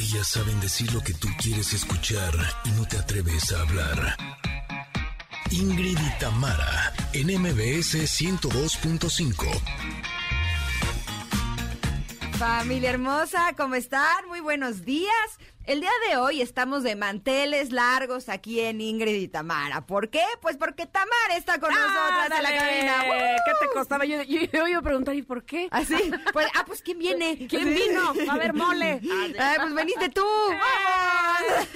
Ellas saben decir lo que tú quieres escuchar y no te atreves a hablar. Ingrid y Tamara, en MBS 102.5. Familia hermosa, ¿cómo están? Muy buenos días. El día de hoy estamos de manteles largos aquí en Ingrid y Tamara. ¿Por qué? Pues porque Tamara está con nosotras en la cabina. ¿Qué te costaba? Yo, yo, yo iba a preguntar, ¿y por qué? Así, pues, ah, pues ¿quién viene? ¿Quién vino? Va a haber mole. Ah, pues veniste tú. ¡Vamos!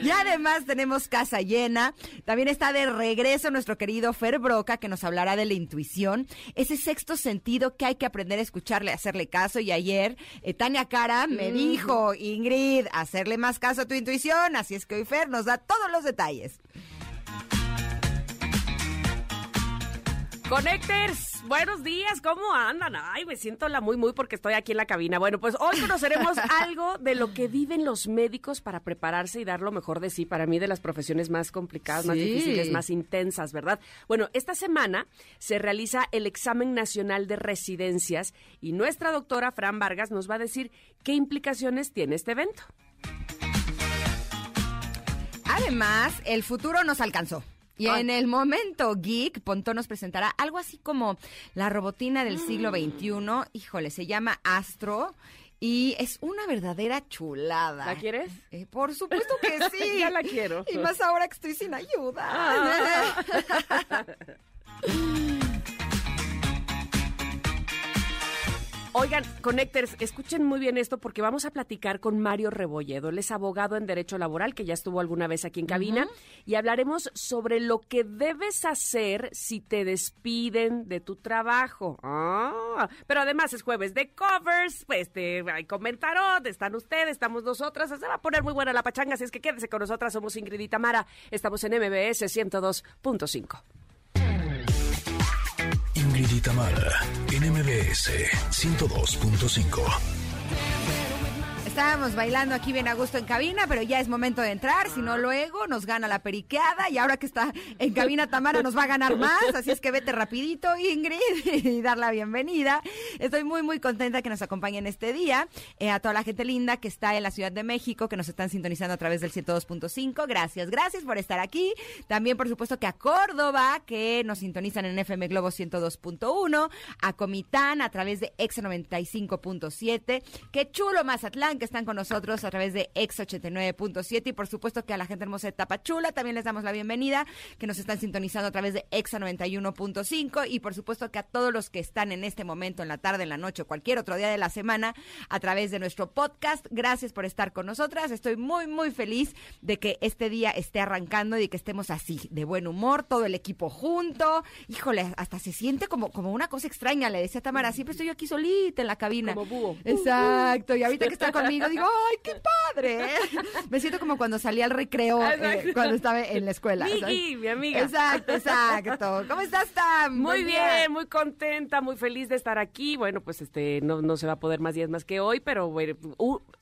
y además tenemos casa llena. También está de regreso nuestro querido Fer Broca, que nos hablará de la intuición, ese sexto sentido que hay que aprender a escucharle, a hacerle caso. Y ayer eh, Tania Cara me dijo, Ingrid, hacerle más caso a tu intuición. Así es que hoy Fer nos da todos los detalles. Connectors, buenos días, ¿cómo andan? Ay, me siento la muy muy porque estoy aquí en la cabina. Bueno, pues hoy conoceremos algo de lo que viven los médicos para prepararse y dar lo mejor de sí. Para mí, de las profesiones más complicadas, más difíciles, más intensas, ¿verdad? Bueno, esta semana se realiza el examen nacional de residencias y nuestra doctora Fran Vargas nos va a decir qué implicaciones tiene este evento. Además, el futuro nos alcanzó. Y Ay. en el momento geek, Pontón nos presentará algo así como la robotina del siglo XXI. Híjole, se llama Astro y es una verdadera chulada. ¿La quieres? Eh, por supuesto que sí. Ya la quiero. Y más ahora que estoy sin ayuda. Ah. Oigan, Connectors, escuchen muy bien esto porque vamos a platicar con Mario Rebolledo. Él es abogado en Derecho Laboral, que ya estuvo alguna vez aquí en cabina, y hablaremos sobre lo que debes hacer si te despiden de tu trabajo. Ah, pero además es jueves de covers, pues te, hay comentarot, están ustedes, estamos nosotras, se va a poner muy buena la pachanga, así es que quédese con nosotras, somos Ingrid y Tamara, estamos en MBS 102.5. Ingrid y Tamara, en MBS 102.5. Estábamos bailando aquí bien a gusto en cabina, pero ya es momento de entrar, si no luego nos gana la periqueada y ahora que está en cabina Tamara nos va a ganar más, así es que vete rapidito Ingrid y dar la bienvenida. Estoy muy muy contenta que nos acompañen este día, Eh, a toda la gente linda que está en la Ciudad de México, que nos están sintonizando a través del 102.5, gracias, gracias por estar aquí. También por supuesto que a Córdoba, que nos sintonizan en FM Globo 102.1, a Comitán a través de Exa 95.7, que chulo Mazatlán, que están con nosotros a través de Ex 89.7 y por supuesto que a la gente hermosa de Tapachula también les damos la bienvenida, que nos están sintonizando a través de Exa 91.5 y por supuesto que a todos los que están en este momento, en la tarde, en la noche o cualquier otro día de la semana a través de nuestro podcast. Gracias por estar con nosotras. Estoy muy, muy feliz de que este día esté arrancando y que estemos así, de buen humor, todo el equipo junto. Híjole, hasta se siente como, como una cosa extraña, le decía Tamara, siempre estoy yo aquí solita en la cabina. Como búho. Exacto, y ahorita que está conmigo digo, ¡ay, qué padre! Me siento como cuando salí al recreo, eh, cuando estaba en la escuela. Miki, mi amiga. Exacto, exacto. ¿Cómo estás, Tam? Muy día. bien, muy contenta, muy feliz de estar aquí. Bueno, pues este no, no se va a poder más días más que hoy, pero bueno,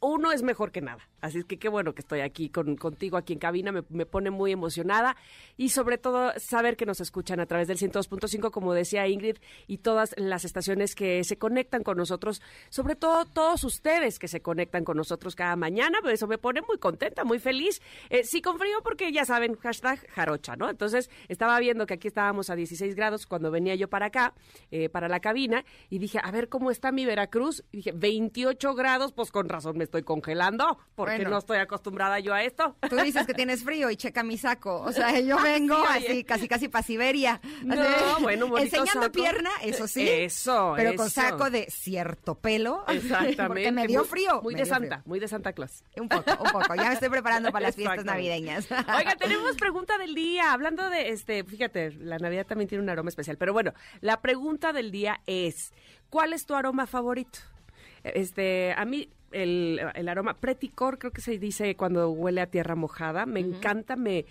uno es mejor que nada. Así es que qué bueno que estoy aquí con, contigo, aquí en cabina, me, me pone muy emocionada y sobre todo saber que nos escuchan a través del 102.5, como decía Ingrid, y todas las estaciones que se conectan con nosotros, sobre todo todos ustedes que se conectan con nosotros cada mañana, pues eso me pone muy contenta, muy feliz. Eh, sí con frío porque ya saben, hashtag jarocha, ¿no? Entonces estaba viendo que aquí estábamos a 16 grados cuando venía yo para acá, eh, para la cabina, y dije, a ver cómo está mi Veracruz. Y dije, 28 grados, pues con razón me estoy congelando, porque Bueno. no estoy acostumbrada yo a esto. Tú dices que tienes frío y checa mi saco. O sea, yo vengo Sí, oye. así, casi casi para Siberia. No, Así, bueno, Enseñando saco. pierna, eso sí. Eso, Pero con saco de cierto pelo. Exactamente. Porque me dio Muy- frío. Muy me de Santa, muy de Santa Claus. Un poco, un poco. Ya me estoy preparando para las fiestas navideñas. Oiga, tenemos pregunta del día. Hablando de este, fíjate, la Navidad también tiene un aroma especial. Pero bueno, la pregunta del día es: ¿cuál es tu aroma favorito? Este, a mí el, el aroma preticor, creo que se dice cuando huele a tierra mojada. Me encanta, me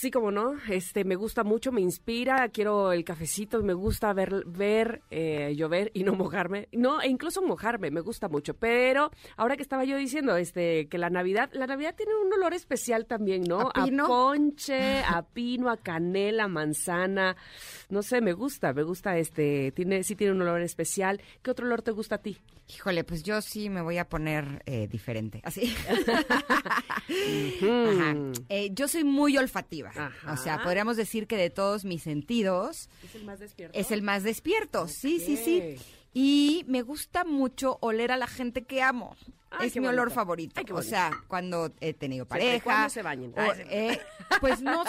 Sí, como no, este me gusta mucho, me inspira, quiero el cafecito, me gusta ver ver eh, llover y no mojarme, no, e incluso mojarme, me gusta mucho. Pero ahora que estaba yo diciendo, este, que la Navidad, la Navidad tiene un olor especial también, ¿no? ¿A pino? ponche, a pino, a canela, manzana, no sé, me gusta, me gusta este, tiene, sí tiene un olor especial. ¿Qué otro olor te gusta a ti? Híjole, pues yo sí me voy a poner eh, diferente. Así. Ajá. Eh, yo soy muy olfativa. Ajá. O sea, podríamos decir que de todos mis sentidos ¿Es el más despierto? es el más despierto. Sí, sí, sí. Y me gusta mucho oler a la gente que amo. Ay, es mi olor favorito. Ay, o sea, cuando he tenido pareja. se bañen. o, eh, pues no,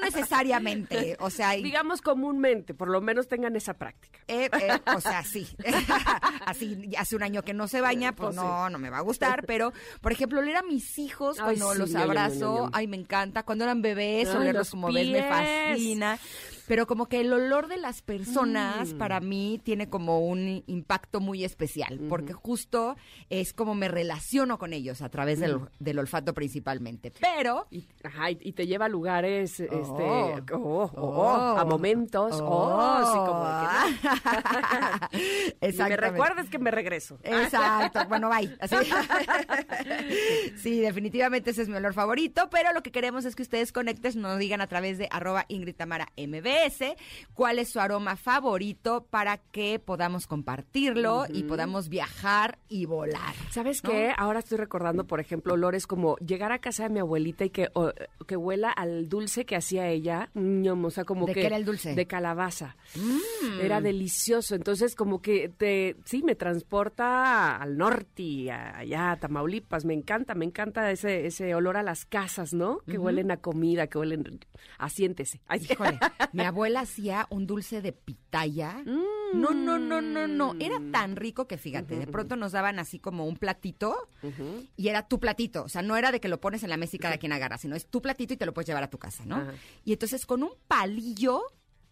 necesariamente. O sea, y- Digamos comúnmente, por lo menos tengan esa práctica. eh, eh, o sea, sí. Así, hace un año que no se baña, pues Pues no, no me va a gustar. Pero, por ejemplo, oler a mis hijos Ay, cuando sí, los abrazo, ay, me encanta. Cuando eran bebés, olerlos los como ves me pies. fascina. Pero como que el olor de las personas Mm. para mí tiene como un impacto muy especial, porque justo es como me relaciono con ellos a través del, Mm. del olfato principalmente. Pero Y, ajá, y, te lleva a lugares, este, Oh. oh, oh, oh, Oh. a momentos, oh, sí, como de que no. Y me recuerdas que me regreso. Exacto, bueno, bye. Así. Sí, definitivamente ese es mi olor favorito, pero lo que queremos es que ustedes conectes, nos digan a través de arroba Ingrid Tamara MBS cuál es su aroma favorito para que podamos compartirlo y podamos viajar y volar. ¿Sabes ¿no? qué? Ahora estoy recordando, por ejemplo, olores como llegar a casa de mi abuelita y que, o- que huela al dulce que hacía ella. ñom, o sea, como ¿De que... qué era el dulce? De calabaza. Mm. Era delicioso. Entonces, como que te, sí, me transporta al norte, allá, a Tamaulipas. Me encanta, me encanta ese, ese olor a las casas, ¿no? Que huelen a comida, que huelen... Asiéntese. Ay. Híjole, mi abuela hacía un dulce de pitaya. No, no, no, no, no. Era tan rico que fíjate, de pronto nos daban así como un platito y era tu platito. O sea, no era de que lo pones en la mesa y cada quien agarra, sino es tu platito y te lo puedes llevar a tu casa, ¿no? Y entonces con un palillo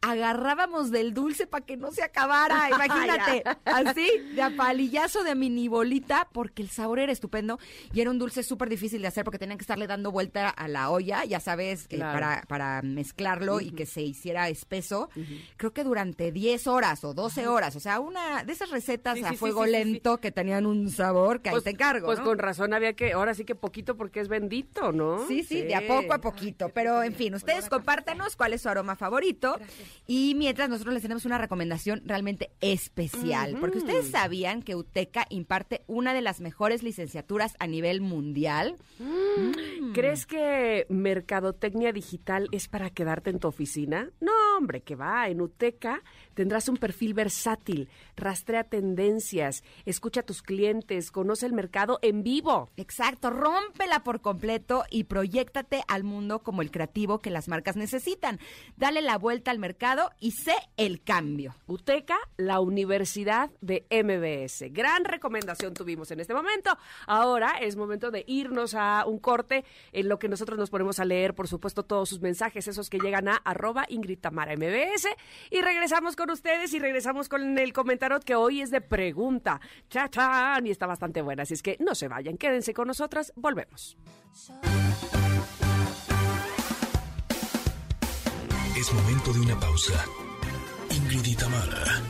agarrábamos del dulce para que no se acabara. Imagínate, así, de a palillazo de mini bolita, porque el sabor era estupendo y era un dulce súper difícil de hacer porque tenían que estarle dando vuelta a la olla, ya sabes, eh, para, para mezclarlo y que se hiciera espeso. Creo que durante 10 horas o 12 horas, o sea, una de esas recetas Sí, a sí, fuego sí, lento que tenían un sabor que ahí Pues, te encargo. Pues ¿no? con razón había que, ahora sí que poquito porque es bendito, ¿no? Sí, sí, de a poco a poquito. Pero en fin, ustedes compártanos cuál es su aroma favorito. Y mientras nosotros les tenemos una recomendación realmente especial. Porque ustedes sabían que UTECA imparte una de las mejores licenciaturas a nivel mundial. ¿Crees que mercadotecnia digital es para quedarte en tu oficina? No, hombre, que va. En UTECA tendrás un perfil versátil, rastrea tendencias, escucha a tus clientes, conoce el mercado en vivo. Exacto, rómpela por completo y proyectate al mundo como el creativo que las marcas necesitan. Dale la vuelta al mercado y sé el cambio. UTECA, la Universidad de MBS. Gran recomendación tuvimos en este momento. Ahora es momento de irnos a un corte en lo que nosotros nos ponemos a leer, por supuesto, todos sus mensajes, esos que llegan a arroba Ingrid Tamara MBS. Y regresamos con ustedes y regresamos con el comentario que hoy es de pregunta. Cha, chan, y está bastante buena. Así es que no se vayan, quédense con nosotras. Volvemos. Es momento de una pausa. Ingrid Tamara,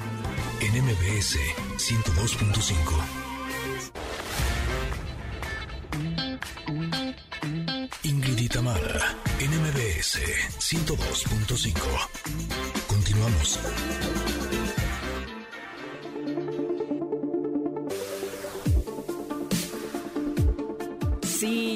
en MBS 102.5. Ingrid Tamara, en MBS 102.5. Continuamos.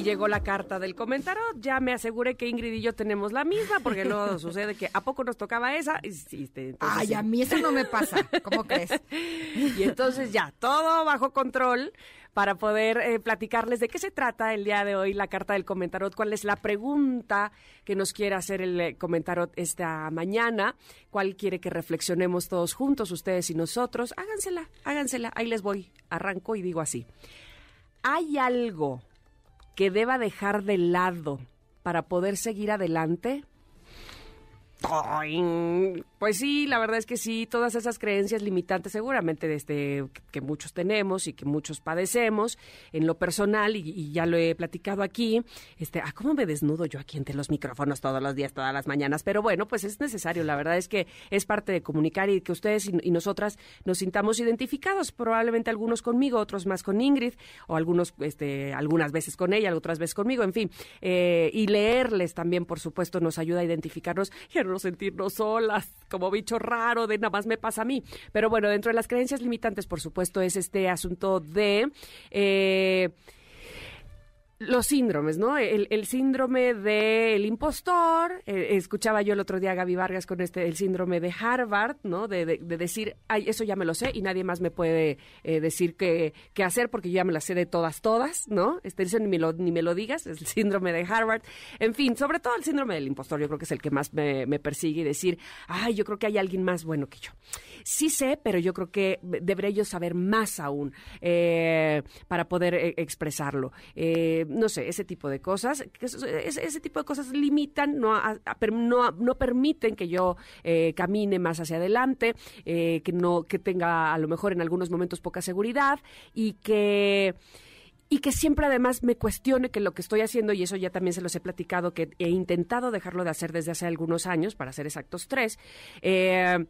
Llegó la carta del comentario. Ya me aseguré que Ingrid y yo tenemos la misma, porque luego sucede que ¿a poco nos tocaba esa? Y, este, entonces Ay, sí. a mí eso no me pasa. ¿Cómo crees? Y entonces ya, todo bajo control para poder eh, platicarles de qué se trata el día de hoy la carta del comentarot, cuál es la pregunta que nos quiere hacer el eh, comentarot esta mañana, cuál quiere que reflexionemos todos juntos, ustedes y nosotros. Hágansela, hágansela, ahí les voy, arranco y digo así. ¿Hay algo que deba dejar de lado para poder seguir adelante? Pues sí, la verdad es que sí, todas esas creencias limitantes seguramente desde que muchos tenemos y que muchos padecemos en lo personal y, ya lo he platicado aquí, este, ah, cómo me desnudo yo aquí entre los micrófonos todos los días, todas las mañanas, pero bueno, pues es necesario, la verdad es que es parte de comunicar y que ustedes y, nosotras nos sintamos identificados, probablemente algunos conmigo, otros más con Ingrid o algunos, este, algunas veces con ella, otras veces conmigo, en fin, eh, y leerles también, por supuesto, nos ayuda a identificarnos no sentirnos solas, como bicho raro de nada más me pasa a mí. Pero bueno, dentro de las creencias limitantes, por supuesto, es este asunto de... Eh, los síndromes, ¿no? El, síndrome del impostor, eh, escuchaba yo el otro día a Gaby Vargas con este, el síndrome de Harvard, ¿no? De, decir, ay, eso ya me lo sé y nadie más me puede eh, decir qué, hacer porque yo ya me la sé de todas, todas, ¿no? Este, ni me, lo, ni me lo digas, es el síndrome de Harvard. En fin, sobre todo el síndrome del impostor, yo creo que es el que más me, persigue y decir, ay, yo creo que hay alguien más bueno que yo. Sí sé, pero yo creo que debería yo saber más aún eh, para poder expresarlo no sé, ese tipo de cosas, ese, tipo de cosas limitan, no, no, permiten que yo eh, camine más hacia adelante, eh, que no, que tenga a lo mejor en algunos momentos poca seguridad y que y que siempre además me cuestione que lo que estoy haciendo, y eso ya también se los he platicado, que he intentado dejarlo de hacer desde hace algunos años, para ser exactos tres, eh,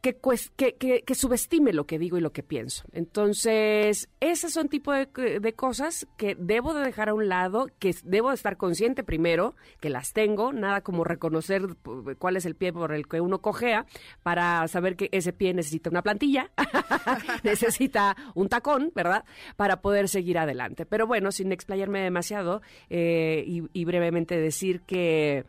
que, que, que, subestime lo que digo y lo que pienso. Entonces, esas son tipo de, de, cosas que debo de dejar a un lado, que debo de estar consciente primero, que las tengo, nada como reconocer cuál es el pie por el que uno cojea, para saber que ese pie necesita una plantilla, necesita un tacón, ¿verdad? Para poder seguir adelante. Pero bueno, sin explayarme demasiado eh, y, y brevemente decir que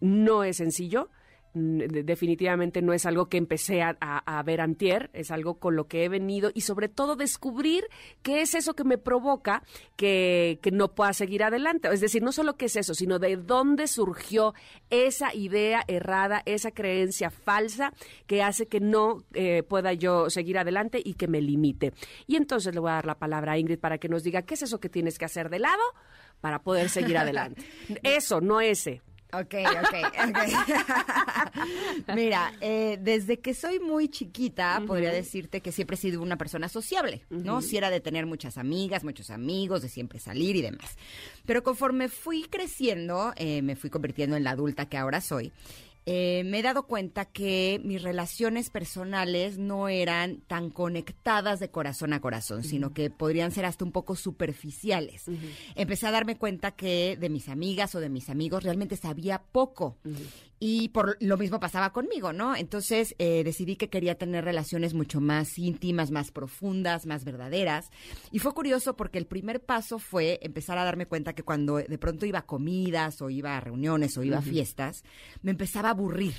no es sencillo, definitivamente no es algo que empecé a, ver antier, es algo con lo que he venido y sobre todo descubrir qué es eso que me provoca que, no pueda seguir adelante. Es decir, no solo qué es eso, sino de dónde surgió esa idea errada, esa creencia falsa que hace que no eh, pueda yo seguir adelante y que me limite. Y entonces le voy a dar la palabra a Ingrid para que nos diga qué es eso que tienes que hacer de lado para poder seguir adelante. Eso, no ese. Ok, ok, ok. Mira, eh, desde que soy muy chiquita, podría decirte que siempre he sido una persona sociable, ¿no? Si era de tener muchas amigas, muchos amigos, de siempre salir y demás. Pero conforme fui creciendo, eh, me fui convirtiendo en la adulta que ahora soy. Eh, me he dado cuenta que mis relaciones personales no eran tan conectadas de corazón a corazón, sino que podrían ser hasta un poco superficiales. Empecé a darme cuenta que de mis amigas o de mis amigos realmente sabía poco. Y por lo mismo pasaba conmigo, ¿no? Entonces eh, decidí que quería tener relaciones mucho más íntimas, más profundas, más verdaderas. Y fue curioso porque el primer paso fue empezar a darme cuenta que cuando de pronto iba a comidas o iba a reuniones o iba a fiestas, me empezaba aburrir.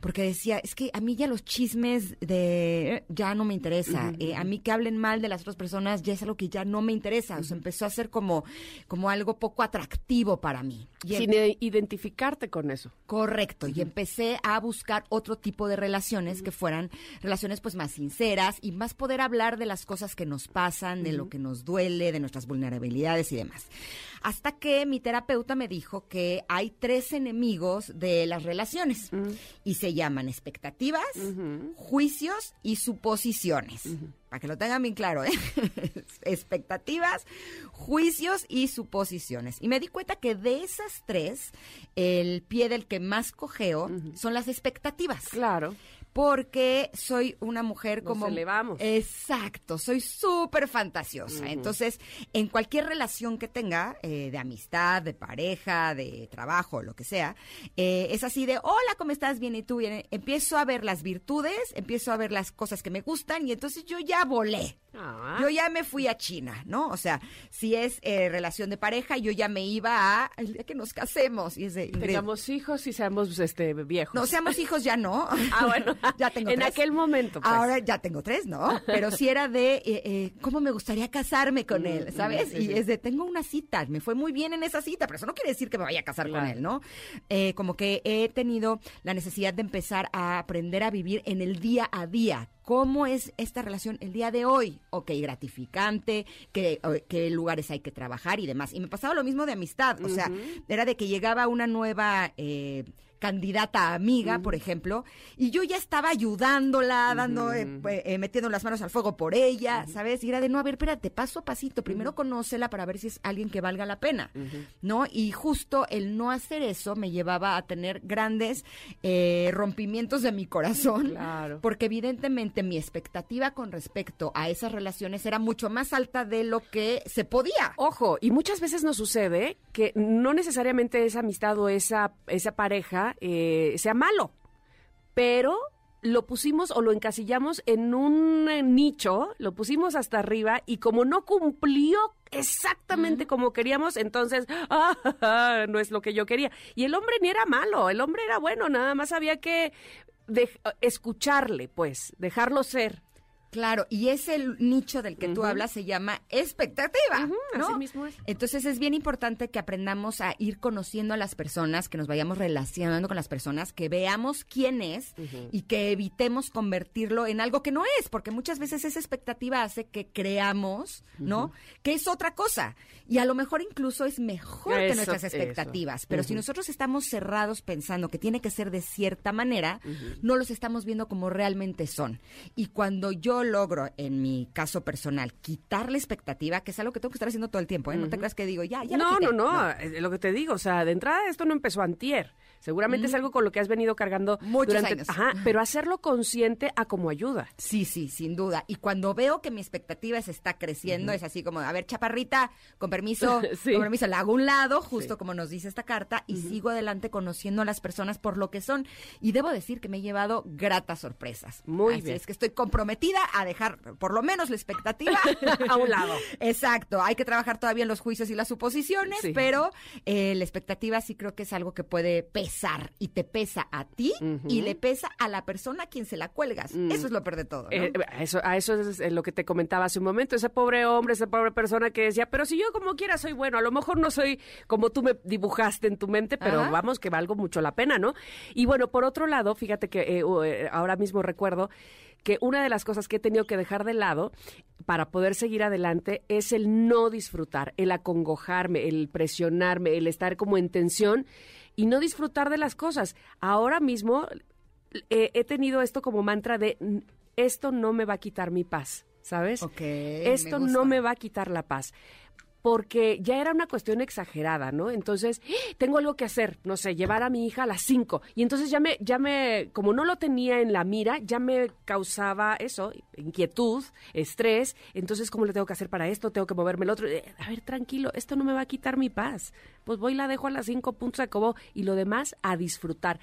Porque decía, es que a mí ya los chismes de ya no me interesa. Eh, a mí que hablen mal de las otras personas ya es algo que ya no me interesa. O sea, empezó a ser como, como algo poco atractivo para mí. Sin identificarte con eso. Correcto y empecé a buscar otro tipo de relaciones que fueran relaciones pues más sinceras y más poder hablar de las cosas que nos pasan, de lo que nos duele, de nuestras vulnerabilidades y demás. Hasta que mi terapeuta me dijo que hay tres enemigos de las relaciones y se llaman expectativas, juicios y suposiciones. Para que lo tengan bien claro, ¿eh? expectativas, juicios y suposiciones. Y me di cuenta que de esas tres, el pie del que más cojeo son las expectativas. Claro porque soy una mujer como... Nos elevamos. Exacto, soy súper fantasiosa. Entonces, en cualquier relación que tenga, eh, de amistad, de pareja, de trabajo, lo que sea, eh, es así de, hola, ¿cómo estás? Bien, ¿y tú? Bien. Empiezo a ver las virtudes, empiezo a ver las cosas que me gustan y entonces yo ya volé. Ah. Yo ya me fui a China, ¿no? O sea, si es eh, relación de pareja, yo ya me iba a el día que nos casemos. Y es de, Tengamos hijos y seamos este, viejos. No, seamos hijos ya no. Ah, bueno. ya tengo En aquel momento. Pues. Ahora ya tengo tres, ¿no? Pero si era de, eh, eh, ¿cómo me gustaría casarme con él? Mm, ¿Sabes? y es de, tengo una cita, me fue muy bien en esa cita, pero eso no quiere decir que me vaya a casar con él, ¿no? como que he tenido la necesidad de empezar a aprender a vivir en el día a día ¿Cómo es esta relación el día de hoy? Ok, gratificante, qué, qué lugares hay que trabajar y demás. Y me pasaba lo mismo de amistad, o sea, era de que llegaba una nueva... Eh, candidata amiga, por ejemplo, y yo ya estaba ayudándola, dando, eh, eh, metiendo las manos al fuego por ella, ¿sabes? Y era de, no, a ver, espérate, paso a pasito, primero conócela para ver si es alguien que valga la pena, ¿no? Y justo el no hacer eso me llevaba a tener grandes eh, rompimientos de mi corazón, Claro. porque evidentemente mi expectativa con respecto a esas relaciones era mucho más alta de lo que se podía. Ojo, y muchas veces nos sucede que no necesariamente esa amistad o esa, esa pareja eh, sea malo, pero lo pusimos o lo encasillamos en un eh, nicho, lo pusimos hasta arriba y como no cumplió exactamente como queríamos, entonces ah, no es lo que yo quería. Y el hombre ni era malo, el hombre era bueno, nada más había que escucharle, pues, dejarlo ser. Claro, y ese nicho del que tú hablas se llama expectativa, ¿no? así mismo es. Entonces es bien importante que aprendamos a ir conociendo a las personas, que nos vayamos relacionando con las personas, que veamos quién es y que evitemos convertirlo en algo que no es, porque muchas veces esa expectativa hace que creamos, ¿no? Que es otra cosa. Y a lo mejor incluso es mejor que nuestras eso. expectativas. Pero si nosotros estamos cerrados pensando que tiene que ser de cierta manera, no los estamos viendo como realmente son. Y cuando yo logro, en mi caso personal, quitar la expectativa, que es algo que tengo que estar haciendo todo el tiempo, ¿eh? No te creas que digo, ya, ya. no, no, no, es lo que te digo, o sea, de entrada esto no empezó antier. Seguramente es algo con lo que has venido cargando Muchos durante años. Ajá, pero hacerlo consciente a como ayuda. Sí, sí, sin duda. Y cuando veo que mi expectativa se está creciendo, es así como, a ver, chaparrita, con permiso, Sí. con permiso, la hago a un lado, justo como nos dice esta carta, y sigo adelante conociendo a las personas por lo que son. Y debo decir que me he llevado gratas sorpresas. Muy Así bien. es que estoy comprometida a dejar por lo menos la expectativa A un lado. Exacto, hay que trabajar todavía en los juicios y las suposiciones, Sí. pero eh, la expectativa sí creo que es algo que puede pesar y te pesa a ti y le pesa a la persona a quien se la cuelgas. Eso es lo peor de todo. ¿no? Eh, a eso, a eso es eh, lo que te comentaba hace un momento, ese pobre hombre, esa pobre persona que decía, pero si yo como quiera soy bueno, a lo mejor no soy como tú me dibujaste en tu mente, pero Ajá. vamos que valgo mucho la pena, ¿no? Y bueno, por otro lado, fíjate que eh, eh, ahora mismo recuerdo que una de las cosas que he tenido que dejar de lado para poder seguir adelante es el no disfrutar, el acongojarme, el presionarme, el estar como en tensión y no disfrutar de las cosas. Ahora mismo eh, he tenido esto como mantra de "N- esto no me va a quitar mi paz, ¿sabes? Ok, esto me no me va a quitar la paz. Porque ya era una cuestión exagerada, ¿no? Entonces, ¡ah! tengo algo que hacer, no sé, llevar a mi hija a las 5. Y entonces ya me, ya me, como no lo tenía en la mira, ya me causaba eso, inquietud, estrés. Entonces, ¿cómo le tengo que hacer para esto? Tengo que moverme el otro. Eh, A ver, tranquilo, esto no me va a quitar mi paz. Pues voy y la dejo a las 5 puntos, se acabó. Y lo demás, a disfrutar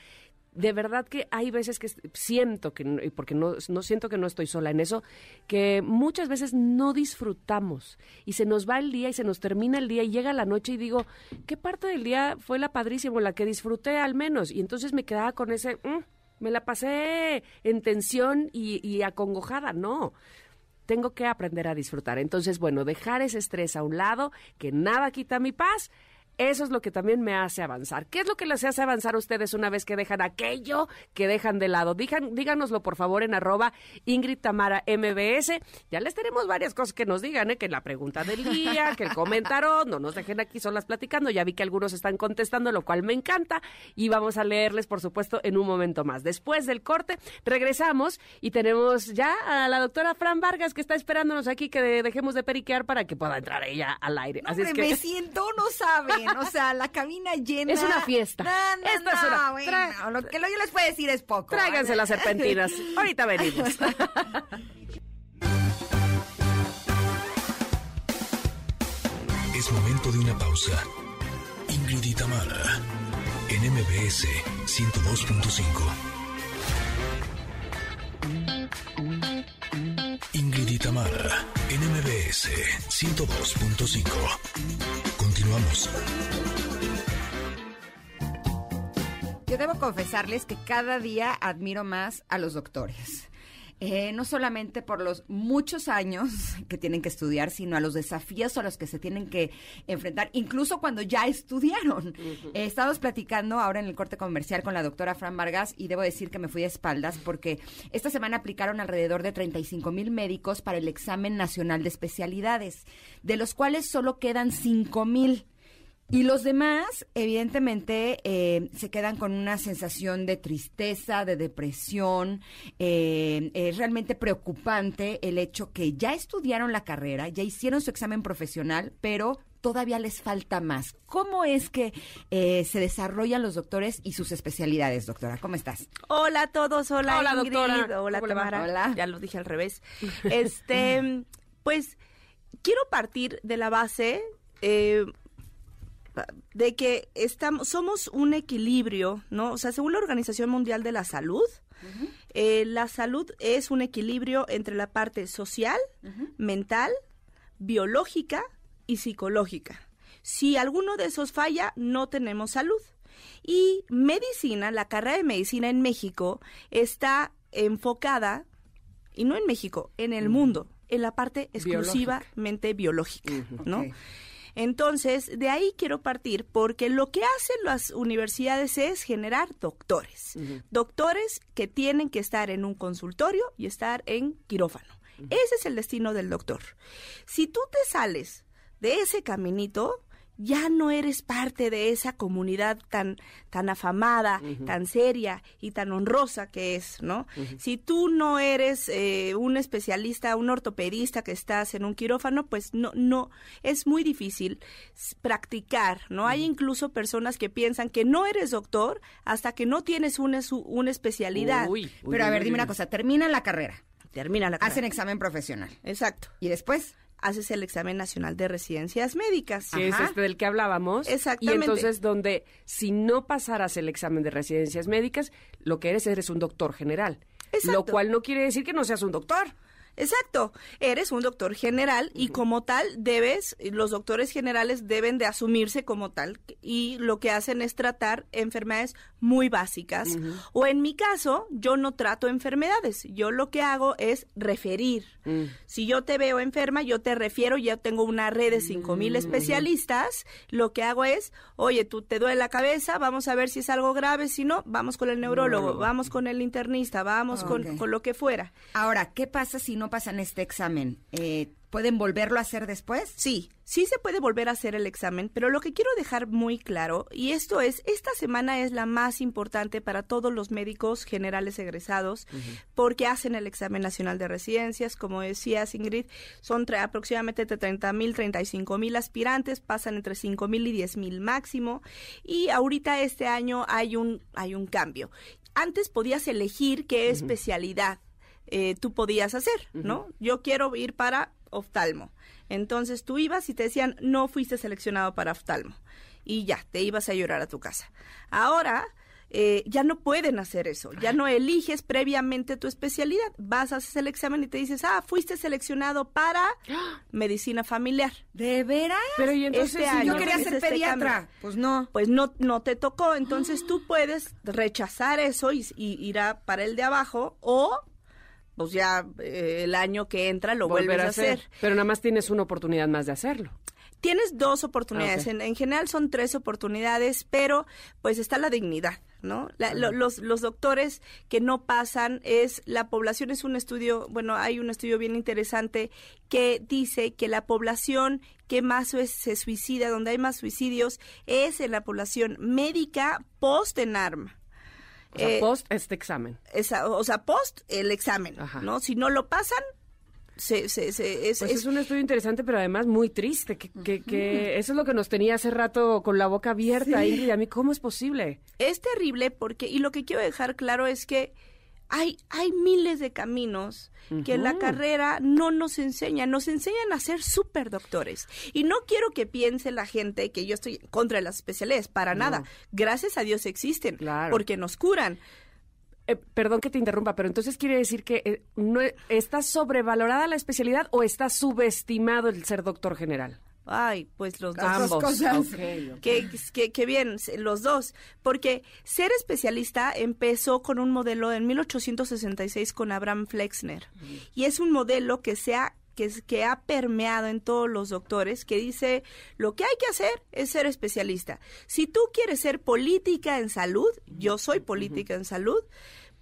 de verdad que hay veces que siento que, porque no, no siento que no estoy sola en eso, que muchas veces no disfrutamos y se nos va el día y se nos termina el día y llega la noche y digo, ¿qué parte del día fue la padrísima, la que disfruté al menos? Y entonces me quedaba con ese, "Mm, me la pasé en tensión y, y acongojada, no. Tengo que aprender a disfrutar. Entonces, bueno, dejar ese estrés a un lado, que nada quita mi paz. Eso es lo que también me hace avanzar. ¿Qué es lo que les hace avanzar a ustedes una vez que dejan aquello que dejan de lado? Digan, díganoslo por favor en arroba Ingrid Tamara MBS. Ya les tenemos varias cosas que nos digan, ¿eh? que la pregunta del día, que el comentario, no nos dejen aquí solas platicando. Ya vi que algunos están contestando, lo cual me encanta. Y vamos a leerles, por supuesto, en un momento más. Después del corte, regresamos y tenemos ya a la doctora Fran Vargas que está esperándonos aquí que de- dejemos de periquear para que pueda entrar ella al aire. No, Así es hombre, que... me siento, no o sea, la cabina llena. Es una fiesta. No, no, Esta es no, una- bueno, tra- lo que lo- yo les puedo decir es poco. Tráiganse las serpentinas. Ahorita venimos. Es momento de una pausa. Ingrid y Tamara, en MBS 102.5. Ingrid y Tamara, en MBS 102.5. Continuamos. Yo debo confesarles que cada día admiro más a los doctores. Eh, no solamente por los muchos años que tienen que estudiar, sino a los desafíos a los que se tienen que enfrentar, incluso cuando ya estudiaron. Eh, estábamos platicando ahora en el corte comercial con la doctora Fran Vargas y debo decir que me fui a espaldas porque esta semana aplicaron alrededor de 35 mil médicos para el examen nacional de especialidades, de los cuales solo quedan 5 mil. Y los demás, evidentemente, eh, se quedan con una sensación de tristeza, de depresión. Eh, es realmente preocupante el hecho que ya estudiaron la carrera, ya hicieron su examen profesional, pero todavía les falta más. ¿Cómo es que eh, se desarrollan los doctores y sus especialidades, doctora? ¿Cómo estás? Hola a todos, hola, Hola, Ingrid, doctora. hola. Tamara. Hola. Ya lo dije al revés. Este, pues quiero partir de la base eh, de que estamos, somos un equilibrio, ¿no? O sea, según la Organización Mundial de la Salud, eh, la salud es un equilibrio entre la parte social, mental, biológica y psicológica. Si alguno de esos falla, no tenemos salud. Y medicina, la carrera de medicina en México está enfocada, y no en México, en el mundo, en la parte exclusivamente biológica, ¿no? Entonces, de ahí quiero partir porque lo que hacen las universidades es generar doctores. Doctores que tienen que estar en un consultorio y estar en quirófano. Ese es el destino del doctor. Si tú te sales de ese caminito, ya no eres parte de esa comunidad tan, tan afamada, tan seria y tan honrosa que es, ¿no? Si tú no eres eh, un especialista, un ortopedista que estás en un quirófano, pues no, no, es muy difícil practicar, ¿no? Hay incluso personas que piensan que no eres doctor hasta que no tienes una, su- una especialidad. Uy, uy, Pero a uy, ver, uy, dime uy. una cosa, terminan la carrera, Termina la hacen carrera. examen profesional Exacto. y después Haces el examen nacional de residencias médicas. que es este del que hablábamos. Exactamente. Y entonces donde si no pasaras el examen de residencias médicas, lo que eres eres un doctor general. Exacto. Lo cual no quiere decir que no seas un doctor. Exacto, eres un doctor general y como tal debes, los doctores generales deben de asumirse como tal y lo que hacen es tratar enfermedades muy básicas. O en mi caso, yo no trato enfermedades, yo lo que hago es referir. Mm. Si yo te veo enferma, yo te refiero, ya tengo una red de cinco Mm, mil especialistas, lo que hago es, oye, tú te duele la cabeza, vamos a ver si es algo grave, si no, vamos con el neurólogo, Neurólogo. vamos con el internista, vamos con, Ok. con lo que fuera. Ahora, ¿qué pasa si no pasan este examen? Eh, ¿Pueden volverlo a hacer después? Sí, sí se puede volver a hacer el examen, pero lo que quiero dejar muy claro, y esto es, esta semana es la más importante para todos los médicos generales egresados, porque hacen el examen nacional de residencias, como decías Ingrid, son aproximadamente de 30 mil, 35 mil aspirantes, pasan entre 5 mil y 10 mil máximo, y ahorita este año hay un, hay un cambio. Antes podías elegir qué especialidad eh, tú podías hacer, ¿no? Yo quiero ir para oftalmo. Entonces tú ibas y te decían, no fuiste seleccionado para oftalmo. Y ya, te ibas a llorar a tu casa. Ahora eh, ya no pueden hacer eso, ya no eliges previamente tu especialidad. Vas a hacer el examen y te dices, ah, fuiste seleccionado para medicina familiar. ¿De veras? Pero y entonces Este si año Yo quería ser este pediatra. cambio. Pues no. Pues no, no te tocó, entonces tú puedes rechazar eso y, y ir a para el de abajo o pues ya eh, el año que entra lo volver vuelves a hacer. hacer. Pero nada más tienes una oportunidad más de hacerlo. Tienes dos oportunidades, Ah, en, en general son tres oportunidades, pero pues está la dignidad, ¿no? La- lo- los, los doctores que no pasan es, la población es un estudio, bueno, hay un estudio bien interesante que dice que la población que más se, se suicida, donde hay más suicidios, es en la población médica post en arma. O sea, Eh, post este examen. esa- o sea, post el examen, Ajá. ¿no? Si no lo pasan, se, se, se- es, Pues es- es un estudio interesante, pero además muy triste. Que, que, que eso es lo que nos tenía hace rato con la boca abierta, Ingrid. A mí, ¿cómo es posible? es terrible porque, y lo que quiero dejar claro es que hay, hay miles de caminos que la carrera no nos enseñan, nos enseñan a ser súper doctores. Y no quiero que piense la gente que yo estoy en contra de las especialidades, para nada. Gracias a Dios existen, Claro. porque nos curan. Eh, perdón que te interrumpa, pero entonces quiere decir que eh, no está sobrevalorada la especialidad o está subestimado el ser doctor general. Ay, pues los dos. Ambos. cosas. Ok, ok. Que, que, que bien, los dos, porque ser especialista empezó con un modelo en 1866 con Abraham Flexner y es un modelo que se ha que, que ha permeado en todos los doctores, que dice lo que hay que hacer es ser especialista. Si tú quieres ser política en salud, yo soy política en salud,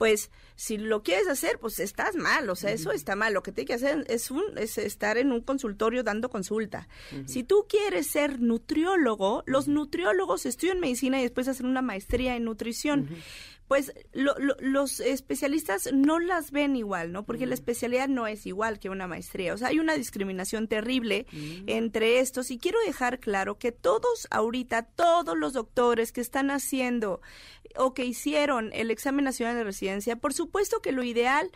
pues Si lo quieres hacer, pues estás mal, o sea, eso está mal. Lo que tienes que hacer es, un, es estar en un consultorio dando consulta. Si tú quieres ser nutriólogo, los nutriólogos estudian medicina y después hacen una maestría en nutrición pues los especialistas no las ven igual, ¿no? Porque la especialidad no es igual que una maestría. O sea, hay una discriminación terrible entre estos. Y quiero dejar claro que todos ahorita, todos los doctores que están haciendo o que hicieron el examen nacional de residencia, por supuesto que lo ideal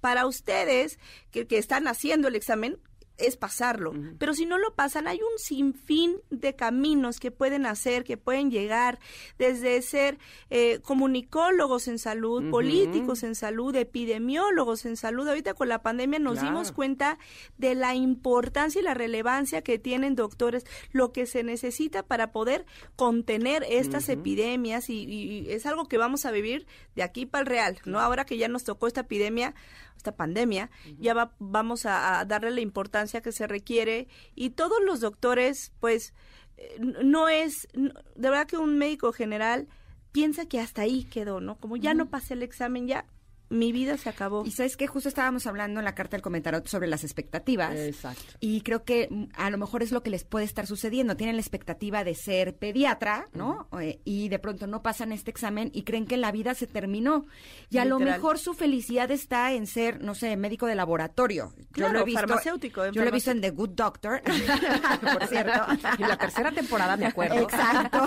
para ustedes que, que están haciendo el examen, es pasarlo. Pero si no lo pasan, hay un sinfín de caminos que pueden hacer, que pueden llegar, desde ser eh, comunicólogos en salud, políticos en salud, epidemiólogos en salud. Ahorita con la pandemia nos dimos cuenta de la importancia y la relevancia que tienen doctores, lo que se necesita para poder contener estas epidemias y, es algo que vamos a vivir de aquí para el real, ¿no? Ahora que ya nos tocó esta epidemia, esta pandemia, ya vamos a, darle la importancia que se requiere. Y todos los doctores, pues, eh, no es, de verdad que un médico general piensa que hasta ahí quedó, ¿no? Como ya no pasé el examen, ya mi vida se acabó. Y sabes que justo estábamos hablando en la carta del comentario sobre las expectativas. Exacto. Y creo que mm, a lo mejor es lo que les puede estar sucediendo. Tienen la expectativa de ser pediatra, ¿no? Eh, y de pronto no pasan este examen y creen que la vida se terminó. Y a lo mejor su felicidad está en ser, no sé, médico de laboratorio. Yo lo he visto, farmacéutico. Yo lo he visto en The Good Doctor, por cierto. En la tercera temporada, me acuerdo. Exacto.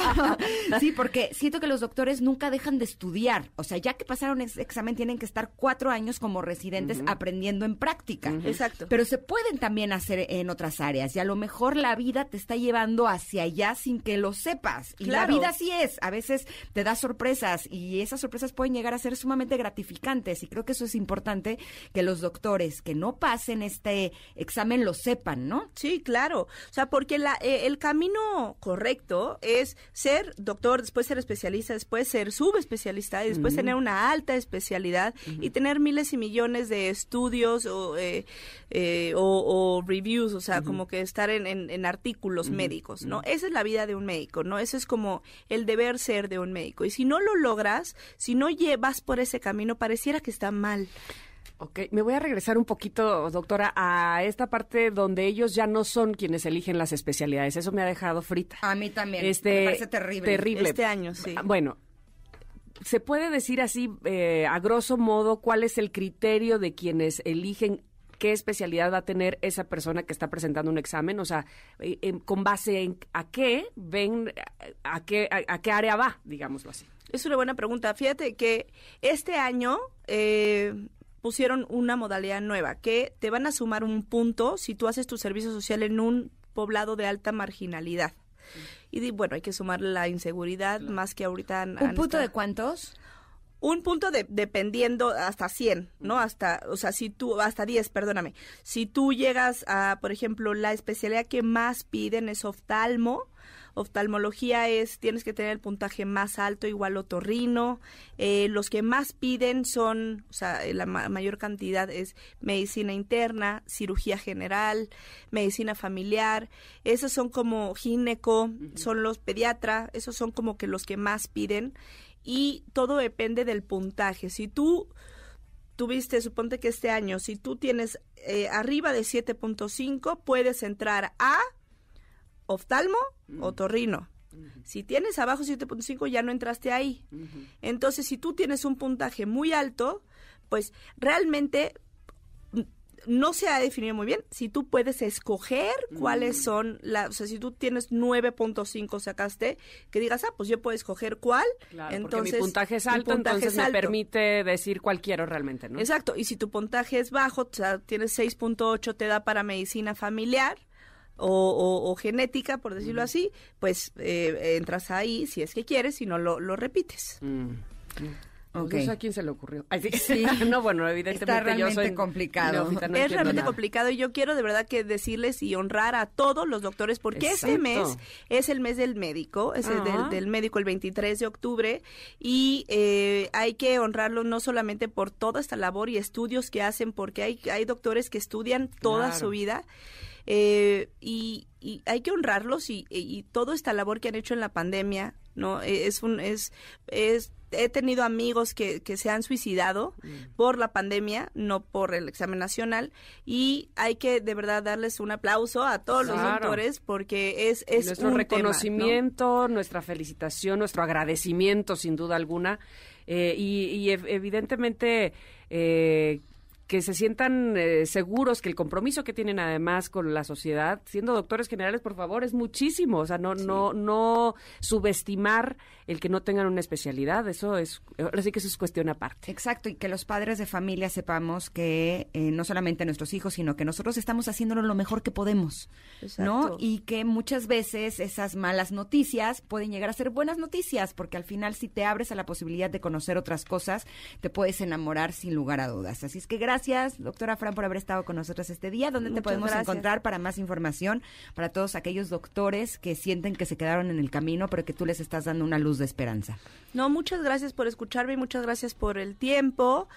sí, porque siento que los doctores nunca dejan de estudiar. O sea, ya que pasaron ese examen, tienen que estar cuatro años como residentes aprendiendo en práctica. Exacto. Pero se pueden también hacer en otras áreas y a lo mejor la vida te está llevando hacia allá sin que lo sepas. Y la vida sí es, a veces te da sorpresas y esas sorpresas pueden llegar a ser sumamente gratificantes y creo que eso es importante que los doctores que no pasen este examen lo sepan, ¿no? Sí, claro. O sea, porque la, eh, el camino correcto es ser doctor, después ser especialista, después ser subespecialista y después tener una alta especialidad y tener miles y millones de estudios o, eh, eh, o, reviews, o sea, como que estar en, en, artículos médicos, ¿no? Esa es la vida de un médico, ¿no? Ese es como el deber ser de un médico. Y si no lo logras, si no llevas por ese camino, pareciera que está mal. Ok, me voy a regresar un poquito, doctora, a esta parte donde ellos ya no son quienes eligen las especialidades. Eso me ha dejado frita. A mí también. Este, me parece terrible. Terrible. Este año, sí. Bueno, ¿Se puede decir así, eh, a grosso modo, cuál es el criterio de quienes eligen qué especialidad va a tener esa persona que está presentando un examen? O sea, eh, con base en a qué ven, a qué, a, qué área va, digámoslo así. Es una buena pregunta. Fíjate que este año eh, pusieron una modalidad nueva, que te van a sumar un punto si tú haces tu servicio social en un poblado de alta marginalidad. Y bueno, hay que sumar la inseguridad más que ahorita. ¿Un punto de cuántos? un punto de, dependiendo hasta 100, ¿no? Hasta, o sea, si tú, hasta 10, perdóname. Si tú llegas a, por ejemplo, la especialidad que más piden es oftalmo, oftalmología es, tienes que tener el puntaje más alto, igual otorrino. Eh, los que más piden son, o sea, la mayor cantidad es medicina interna, cirugía general, medicina familiar. Esos son como gineco, son los pediatra, esos son como que los que más piden. Y todo depende del puntaje. Si tú tuviste, suponte que este año, si tú tienes eh, arriba de 7.5, puedes entrar a oftalmo o torrino. Si tienes abajo 7.5 ya no entraste ahí. Entonces, si tú tienes un puntaje muy alto, pues realmente no se ha definido muy bien si tú puedes escoger cuáles son las, o sea, si tú tienes 9.5 sacaste, que digas, ah, pues yo puedo escoger cuál. entonces, mi puntaje es alto, entonces me permite decir cuál quiero realmente, ¿no? Exacto, y si tu puntaje es bajo, o sea, tienes 6.8, te da para medicina familiar, o, genética, por decirlo así, pues eh, entras ahí si es que quieres, si no lo, lo repites. Mm. Okay. ¿A quién se le ocurrió? Sí. no, bueno, evidentemente Está realmente complicado. es realmente complicado y yo quiero de verdad que decirles y honrar a todos los doctores porque este mes es el mes del médico, es el del, médico el 23 de octubre y eh, hay que honrarlo no solamente por toda esta labor y estudios que hacen porque hay, hay doctores que estudian toda su vida eh, y, hay que honrarlos y, y, toda esta labor que han hecho en la pandemia, ¿no? Es un, es, es he tenido amigos que, que se han suicidado Mm. por la pandemia, no por el examen nacional, y hay que de verdad darles un aplauso a todos los doctores porque es, es nuestro un tema, ¿no? reconocimiento, nuestra felicitación, nuestro agradecimiento, sin duda alguna. Eh, y, y ev- evidentemente eh, que se sientan eh, seguros que el compromiso que tienen además con la sociedad, siendo doctores generales, por favor, es muchísimo. O sea, no, no, no subestimar el que no tengan una especialidad. Eso es, ahora sí que eso es cuestión aparte. Exacto, y que los padres de familia sepamos que eh, no solamente nuestros hijos, sino que nosotros estamos haciéndolo lo mejor que podemos, ¿no? Exacto. Y que muchas veces esas malas noticias pueden llegar a ser buenas noticias, porque al final si te abres a la posibilidad de conocer otras cosas, te puedes enamorar sin lugar a dudas. Así es que gracias, doctora Fran, por haber estado con nosotros este día. ¿Dónde te podemos gracias. encontrar para más información para todos aquellos doctores que sienten que se quedaron en el camino, pero que tú les estás dando una luz de esperanza? No, muchas gracias por escucharme y muchas gracias por el tiempo.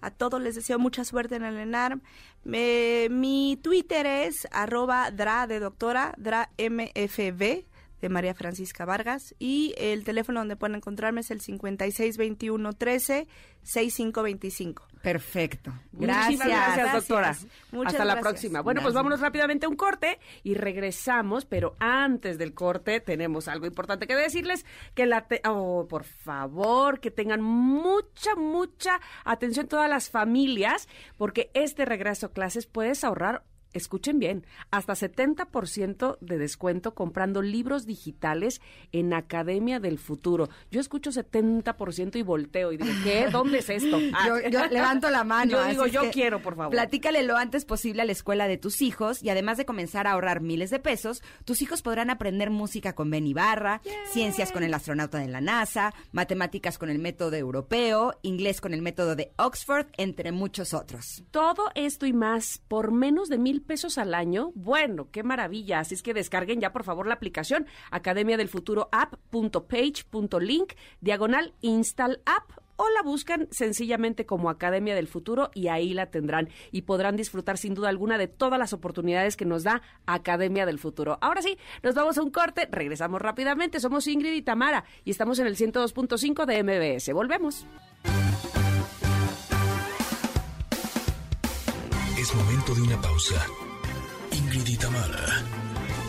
A todos les deseo mucha suerte en el ENARM. Me- mi Twitter es arroba dra de doctora, dra mfb de María Francisca Vargas y el teléfono donde pueden encontrarme es el 5621 13 6525. Perfecto. Muchísimas Gracias. gracias, doctora. Gracias. Muchas Hasta la gracias. próxima. Bueno, pues Gracias. vámonos rápidamente a un corte y regresamos, pero antes del corte tenemos algo importante que decirles, que la te- oh, por favor, que tengan mucha mucha atención todas las familias, porque este regreso a clases puedes ahorrar Escuchen bien, hasta 70% de descuento comprando libros digitales en Academia del Futuro. Yo escucho 70% y volteo y digo, ¿qué? ¿Dónde es esto? Ah. Yo, yo levanto la mano. Yo digo, yo quiero, por favor. Platícale lo antes posible a la escuela de tus hijos y además de comenzar a ahorrar miles de pesos, tus hijos podrán aprender música con Ben Ibarra, ciencias con el astronauta de la NASA, matemáticas con el método europeo, inglés con el método de Oxford, entre muchos otros. Todo esto y más por menos de mil pesos al año. Bueno, qué maravilla. Así es que descarguen ya por favor la aplicación Academia del Futuro app.page.link diagonal install app o la buscan sencillamente como Academia del Futuro y ahí la tendrán y podrán disfrutar sin duda alguna de todas las oportunidades que nos da Academia del Futuro. Ahora sí, nos vamos a un corte, regresamos rápidamente. Somos Ingrid y Tamara y estamos en el 102.5 de MBS. Volvemos. Es momento de una pausa. Ingrid y Tamara,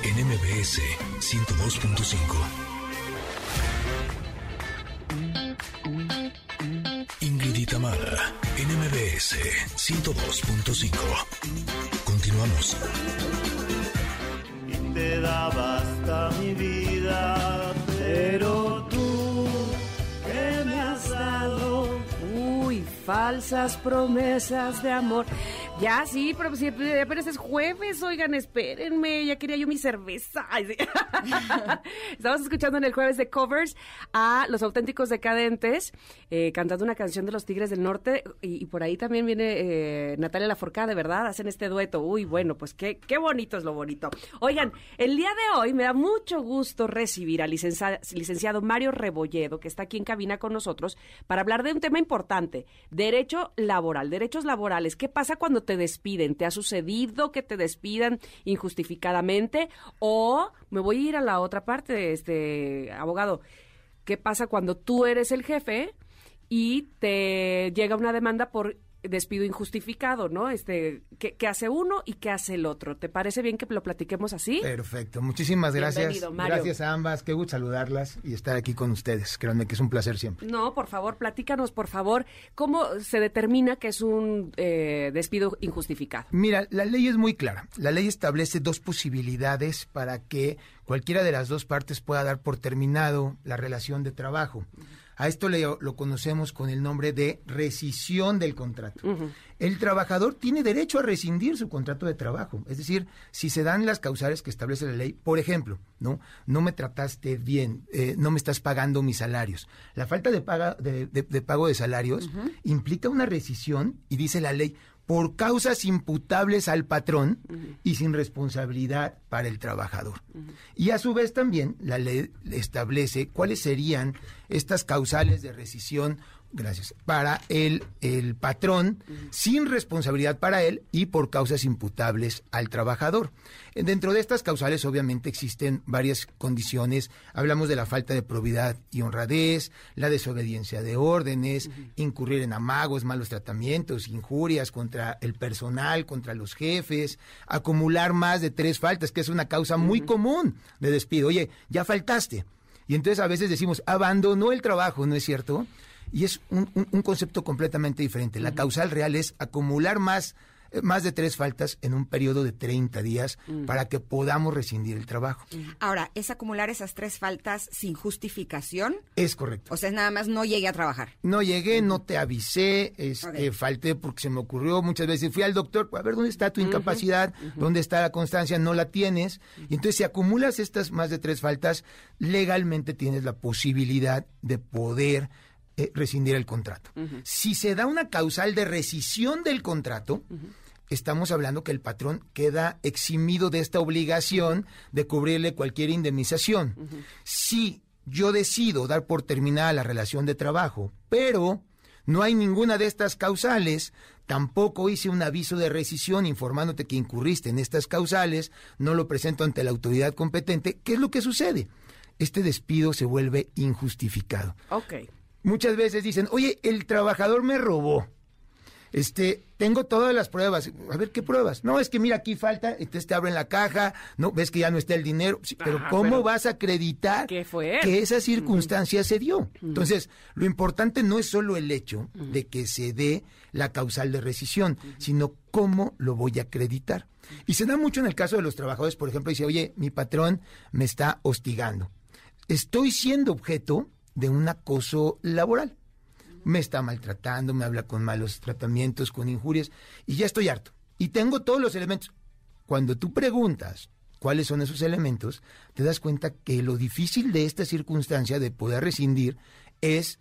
en MBS 102.5. Ingrid y Tamara, en MBS 102.5. Continuamos. y te da basta mi vida, pero tú que me has dado Uy, falsas promesas de amor. Ya, sí, pero si apenas es jueves, oigan, espérenme, ya quería yo mi cerveza. Estamos escuchando en el jueves de covers a Los Auténticos Decadentes, eh, cantando una canción de los Tigres del Norte, y, por ahí también viene eh, Natalia Laforcade, ¿verdad? Hacen este dueto. Uy, bueno, pues qué, qué bonito es lo bonito. Oigan, el día de hoy me da mucho gusto recibir al licencia- licenciado Mario Rebolledo, que está aquí en cabina con nosotros, para hablar de un tema importante, derecho laboral, derechos laborales. ¿Qué pasa cuando te despiden? ¿Te ha sucedido que te despidan injustificadamente? O me voy a ir a la otra parte, este abogado. ¿Qué pasa cuando tú eres el jefe y te llega una demanda por despido injustificado, ¿no? Este, ¿qué, qué hace uno y qué hace el otro? ¿Te parece bien que lo platiquemos así? Perfecto, muchísimas gracias. Bienvenido, Mario. Gracias a ambas, qué gusto saludarlas y estar aquí con ustedes. Créanme que es un placer siempre. No, por favor, platícanos, por favor, cómo se determina que es un eh, despido injustificado. Mira, la ley es muy clara. La ley establece dos posibilidades para que cualquiera de las dos partes pueda dar por terminado la relación de trabajo. A esto le- lo conocemos con el nombre de rescisión del contrato. El trabajador tiene derecho a rescindir su contrato de trabajo. Es decir, si se dan las causales que establece la ley, por ejemplo, no, no me trataste bien, eh, no me estás pagando mis salarios. La falta de, paga, de, de- de pago de salarios implica una rescisión y dice la ley por causas imputables al patrón y sin responsabilidad para el trabajador. Y a su vez también la ley establece cuáles serían estas causales de rescisión gracias, para el, el patrón sin responsabilidad para él y por causas imputables al trabajador. Dentro de estas causales obviamente existen varias condiciones. Hablamos de la falta de probidad y honradez, la desobediencia de órdenes, incurrir en amagos, malos tratamientos, injurias contra el personal, contra los jefes, acumular más de tres faltas, que es una causa muy común de despido. Oye, ya faltaste. Y entonces a veces decimos, abandonó el trabajo, ¿no es cierto? Y es un, un- un concepto completamente diferente. La causal real es acumular más, eh, más de tres faltas en un periodo de 30 días para que podamos rescindir el trabajo. Ahora, ¿es acumular esas tres faltas sin justificación? Es correcto. O sea, es nada más no llegué a trabajar. No llegué, no te avisé, este, falté porque se me ocurrió muchas veces. Fui al doctor, a ver dónde está tu incapacidad, dónde está la constancia, no la tienes. Y entonces, si acumulas estas más de tres faltas, legalmente tienes la posibilidad de poder eh, rescindir el contrato. Si se da una causal de rescisión del contrato, estamos hablando que el patrón queda eximido de esta obligación de cubrirle cualquier indemnización. Si yo decido dar por terminada la relación de trabajo, pero no hay ninguna de estas causales, tampoco hice un aviso de rescisión informándote que incurriste en estas causales, no lo presento ante la autoridad competente, ¿qué es lo que sucede? Este despido se vuelve injustificado. Ok. Muchas veces dicen, oye, el trabajador me robó. Este, tengo todas las pruebas. A ver, ¿qué pruebas? No, es que mira, aquí falta, entonces te abren la caja, no, ves que ya no está el dinero. Sí, pero Ajá, ¿cómo pero- vas a acreditar ¿Qué fue? que esa circunstancia se dio? Entonces, lo importante no es solo el hecho de que se dé la causal de rescisión, sino cómo lo voy a acreditar. Y se da mucho en el caso de los trabajadores, por ejemplo, dice, oye, mi patrón me está hostigando. Estoy siendo objeto de un acoso laboral me está maltratando, me habla con malos tratamientos, con injurias, y ya estoy harto. Y tengo todos los elementos. Cuando tú preguntas cuáles son esos elementos, te das cuenta que lo difícil de esta circunstancia de poder rescindir es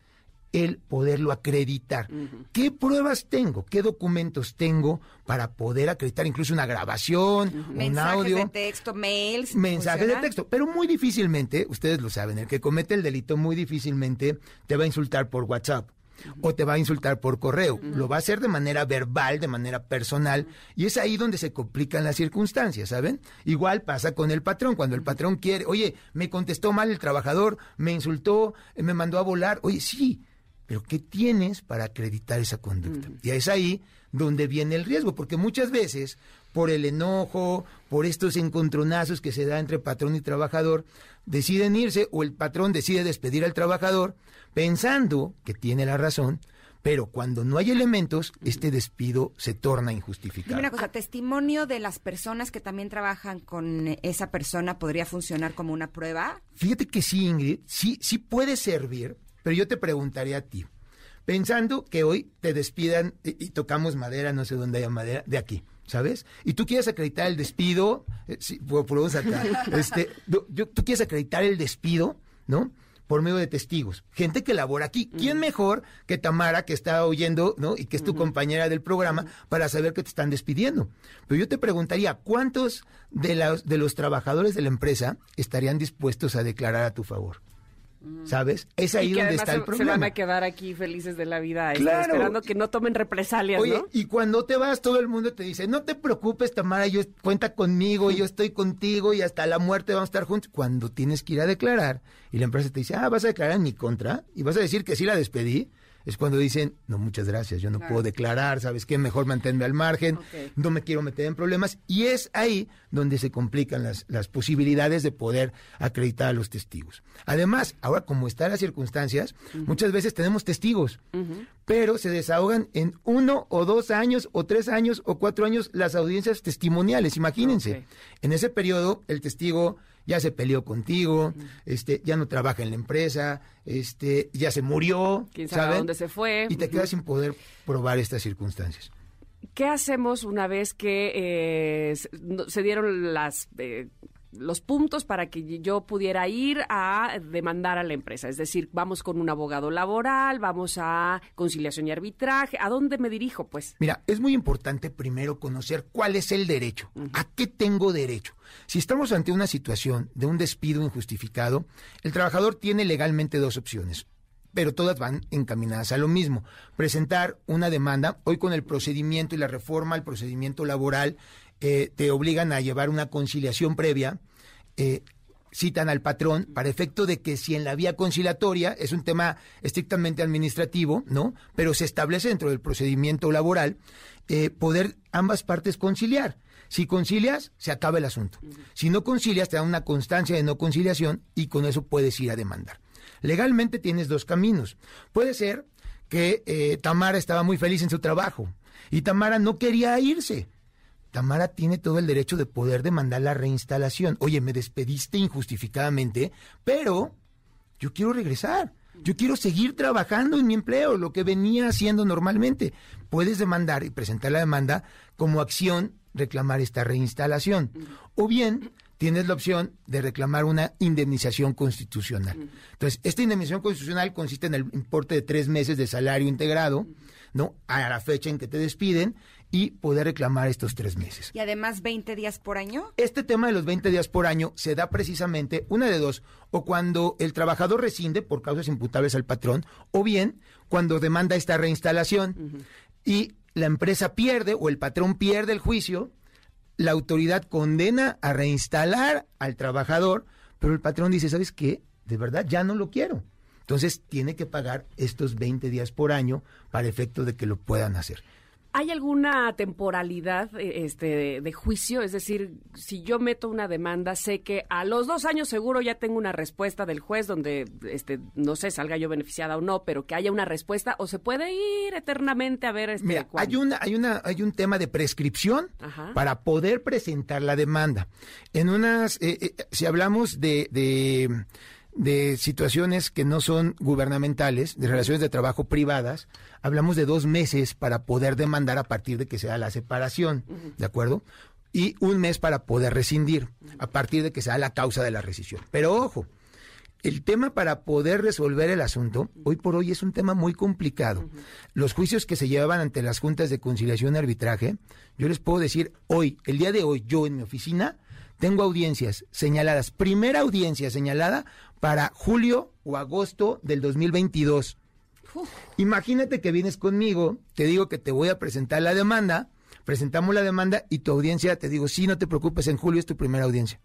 el poderlo acreditar. ¿Qué pruebas tengo? ¿Qué documentos tengo para poder acreditar incluso una grabación, un Mensajes audio? de texto, mails. mensajes de texto, pero muy difícilmente, ustedes lo saben, el que comete el delito muy difícilmente te va a insultar por WhatsApp o te va a insultar por correo. Lo va a hacer de manera verbal, de manera personal, y es ahí donde se complican las circunstancias, ¿saben? Igual pasa con el patrón, cuando el patrón quiere, oye, me contestó mal el trabajador, me insultó, me mandó a volar, oye, sí, pero ¿qué tienes para acreditar esa conducta? Y es ahí donde viene el riesgo, porque muchas veces, por el enojo, por estos encontronazos que se da entre patrón y trabajador, deciden irse o el patrón decide despedir al trabajador pensando que tiene la razón, pero cuando no hay elementos, este despido se torna Dime injustificado. una cosa, testimonio de las personas que también trabajan con esa persona podría funcionar como una prueba. Fíjate que sí, Ingrid, sí, sí puede servir, pero yo te preguntaría a ti, pensando que hoy te despidan y, y tocamos madera, no sé dónde haya madera, de aquí, ¿sabes? Y tú quieres acreditar el despido, eh, sí, vamos acá, este, yo- tú quieres acreditar el despido, ¿no? Por medio de testigos, gente que labora aquí. ¿Quién mejor que Tamara, que está oyendo, ¿no? Y que es tu compañera del programa, para saber que te están despidiendo? Pero yo te preguntaría, ¿cuántos de los, de los trabajadores de la empresa estarían dispuestos a declarar a tu favor? ¿Sabes? Es ahí y que donde está se, el se problema. van a quedar aquí felices de la vida, este, Claro. esperando que no tomen represalias, Oye, ¿no? y cuando te vas, todo el mundo te dice, no te preocupes, Tamara, yo cuenta conmigo, yo estoy contigo y hasta la muerte vamos a estar juntos. Cuando tienes que ir a declarar y la empresa te dice, ah, vas a declarar en mi contra y vas a decir que sí la despedí, es cuando dicen, no, muchas gracias, yo no puedo declarar, ¿sabes qué? Mejor manténme al margen, no me quiero meter en problemas. Y es ahí donde se complican las, las posibilidades de poder acreditar a los testigos. Además, ahora como están las circunstancias, muchas veces tenemos testigos, pero se desahogan en uno o dos años o tres años o cuatro años las audiencias testimoniales, imagínense. En ese periodo, el testigo ya se peleó contigo, este, ya no trabaja en la empresa, este, ya se murió, Quién sabe dónde se fue. Y te quedas sin poder probar estas circunstancias. ¿Qué hacemos una vez que eh, se dieron las eh, los puntos para que yo pudiera ir a demandar a la empresa? Es decir, vamos con un abogado laboral, vamos a conciliación y arbitraje. ¿A dónde me dirijo, pues? Mira, es muy importante primero conocer cuál es el derecho, a qué tengo derecho. Si estamos ante una situación de un despido injustificado, el trabajador tiene legalmente dos opciones. pero todas van encaminadas a lo mismo. Presentar una demanda, hoy con el procedimiento y la reforma al procedimiento laboral, eh, te obligan a llevar una conciliación previa. eh, citan al patrón para efecto de que si en la vía conciliatoria es un tema estrictamente administrativo, ¿no? Pero se establece dentro del procedimiento laboral eh, poder ambas partes conciliar. Si concilias, se acaba el asunto. Si no concilias, te dan una constancia de no conciliación y con eso puedes ir a demandar. Legalmente tienes dos caminos. Puede ser que eh, Tamara estaba muy feliz en su trabajo y Tamara no quería irse. Tamara tiene todo el derecho de poder demandar la reinstalación. Oye, me despediste injustificadamente, pero yo quiero regresar. Yo quiero seguir trabajando en mi empleo, lo que venía haciendo normalmente. Puedes demandar y presentar la demanda como acción reclamar esta reinstalación. O bien tienes la opción de reclamar una indemnización constitucional. Entonces, esta indemnización constitucional consiste en el importe de tres meses de salario integrado, ¿no? A la fecha en que te despiden y poder reclamar estos tres meses. Y además 20 días por año. Este tema de los 20 días por año se da precisamente una de dos, o cuando el trabajador rescinde por causas imputables al patrón, o bien cuando demanda esta reinstalación y la empresa pierde o el patrón pierde el juicio, la autoridad condena a reinstalar al trabajador, pero el patrón dice, ¿sabes qué? De verdad, ya no lo quiero. Entonces tiene que pagar estos 20 días por año para efecto de que lo puedan hacer. ¿Hay alguna temporalidad eh, este, de, de juicio? Es decir, si yo meto una demanda, sé que a los dos años seguro ya tengo una respuesta del juez donde, este, no sé, salga yo beneficiada o no, pero que haya una respuesta o se puede ir eternamente a ver este. Mira, hay una, hay una, hay un tema de prescripción Ajá. para poder presentar la demanda. En unas, eh, eh, si hablamos de, de, de situaciones que no son gubernamentales, de relaciones de trabajo privadas, hablamos de dos meses para poder demandar a partir de que sea la separación, ¿de acuerdo? Y un mes para poder rescindir, a partir de que sea la causa de la rescisión. Pero ojo, el tema para poder resolver el asunto, hoy por hoy es un tema muy complicado. Los juicios que se llevaban ante las juntas de conciliación y arbitraje, yo les puedo decir hoy, el día de hoy, yo en mi oficina, tengo audiencias señaladas, primera audiencia señalada para julio o agosto del 2022. Imagínate que vienes conmigo, te digo que te voy a presentar la demanda, presentamos la demanda y tu audiencia, te digo, sí, no te preocupes, en julio es tu primera audiencia.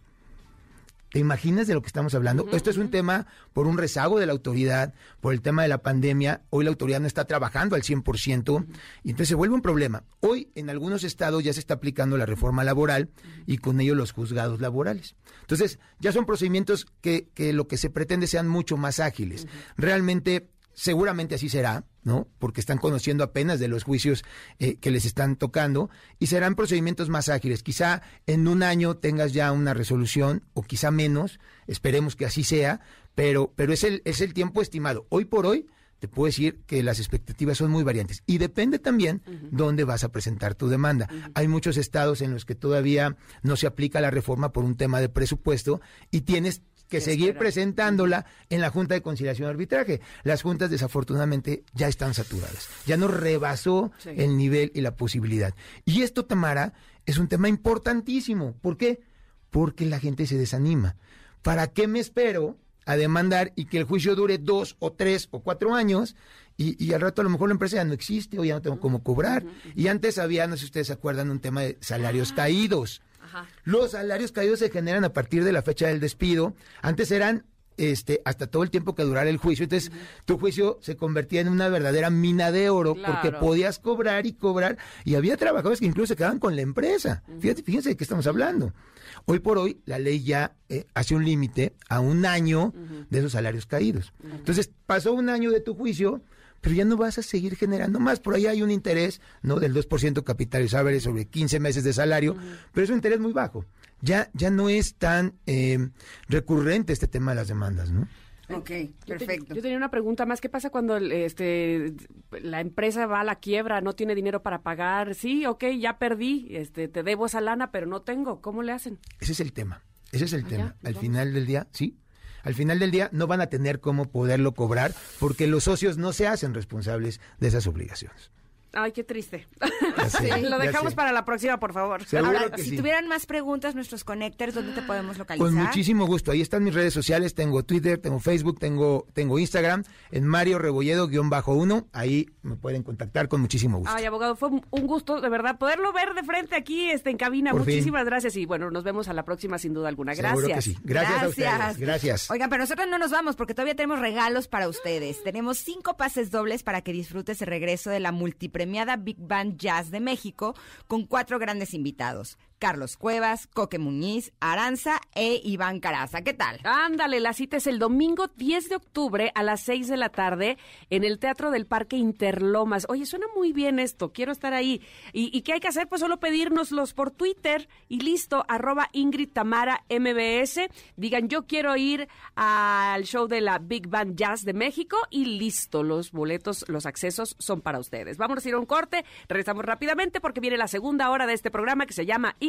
¿Te imaginas de lo que estamos hablando? Esto es un tema por un rezago de la autoridad, por el tema de la pandemia. Hoy la autoridad no está trabajando al 100% y entonces se vuelve un problema. Hoy en algunos estados ya se está aplicando la reforma laboral y con ello los juzgados laborales. Entonces ya son procedimientos que, que lo que se pretende sean mucho más ágiles. Realmente seguramente así será, ¿no? Porque están conociendo apenas de los juicios eh, que les están tocando y serán procedimientos más ágiles. Quizá en un año tengas ya una resolución o quizá menos, esperemos que así sea, pero, pero es, el, es el tiempo estimado. Hoy por hoy te puedo decir que las expectativas son muy variantes y depende también dónde vas a presentar tu demanda. Hay muchos estados en los que todavía no se aplica la reforma por un tema de presupuesto y tienes que seguir presentándola en la Junta de Conciliación y Arbitraje. Las juntas desafortunadamente ya están saturadas. Ya no rebasó Sí. el nivel y la posibilidad. Y esto, Tamara, es un tema importantísimo. ¿Por qué? Porque la gente se desanima. ¿Para qué me espero a demandar y que el juicio dure dos o tres o cuatro años y, y al rato a lo mejor la empresa ya no existe o ya no tengo cómo cobrar? Y antes había, no sé si ustedes se acuerdan, un tema de salarios caídos. Ajá. Los salarios caídos se generan a partir de la fecha del despido. Antes eran este hasta todo el tiempo que durara el juicio. Entonces, tu juicio se convertía en una verdadera mina de oro porque podías cobrar y cobrar y había trabajadores que incluso se quedaban con la empresa. Fíjate, fíjense de qué estamos hablando. Hoy por hoy la ley ya eh, hace un límite a un año de esos salarios caídos. Entonces, pasó un año de tu juicio, pero ya no vas a seguir generando más. Por ahí hay un interés, ¿no? Del 2% capitalizable sobre 15 meses de salario, pero es un interés muy bajo. Ya, ya no es tan eh, recurrente este tema de las demandas, ¿no? Ok, Yo te- perfecto. Yo tenía una pregunta más. ¿Qué pasa cuando el, este, la empresa va a la quiebra, no tiene dinero para pagar? Sí, ok, ya perdí, este, te debo esa lana, pero no tengo. ¿Cómo le hacen? Ese es el tema. Ese es el Ah, tema. ya, Al vamos. final del día, sí. Al final del día no van a tener cómo poderlo cobrar porque los socios no se hacen responsables de esas obligaciones. Ay, qué triste. sé, Lo dejamos para la próxima, por favor. Ahora, que si sí. tuvieran más preguntas, nuestros connectors, ¿dónde te podemos localizar? Con muchísimo gusto. Ahí están mis redes sociales. Tengo Twitter, tengo Facebook, tengo, tengo Instagram. En Mario Rebolledo-1. Ahí me pueden contactar con muchísimo gusto. Ay, abogado, fue un gusto, de verdad, poderlo ver de frente aquí este, en cabina. Por fin. Muchísimas gracias y bueno, nos vemos a la próxima sin duda alguna. Gracias. Seguro que sí. Gracias, a ustedes. Gracias. Oigan, pero nosotros no nos vamos porque todavía tenemos regalos para ustedes. Tenemos cinco pases dobles para que disfrutes el regreso de la multipremiada Big Band Jazz de México con cuatro grandes invitados. Carlos Cuevas, Coque Muñiz, Aranza e Iván Caraza. ¿Qué tal? Ándale, la cita es el domingo 10 de octubre a las 6 de la tarde en el Teatro del Parque Interlomas. Oye, suena muy bien esto, quiero estar ahí. ¿Y, qué hay que hacer? Pues solo pedírnoslos por Twitter y listo, arroba Ingrid Tamara MBS. Digan, yo quiero ir al show de la Big Band Jazz de México y listo, los boletos, los accesos son para ustedes. Vamos a ir a un corte, regresamos rápidamente porque viene la segunda hora de este programa que se llama Ingrid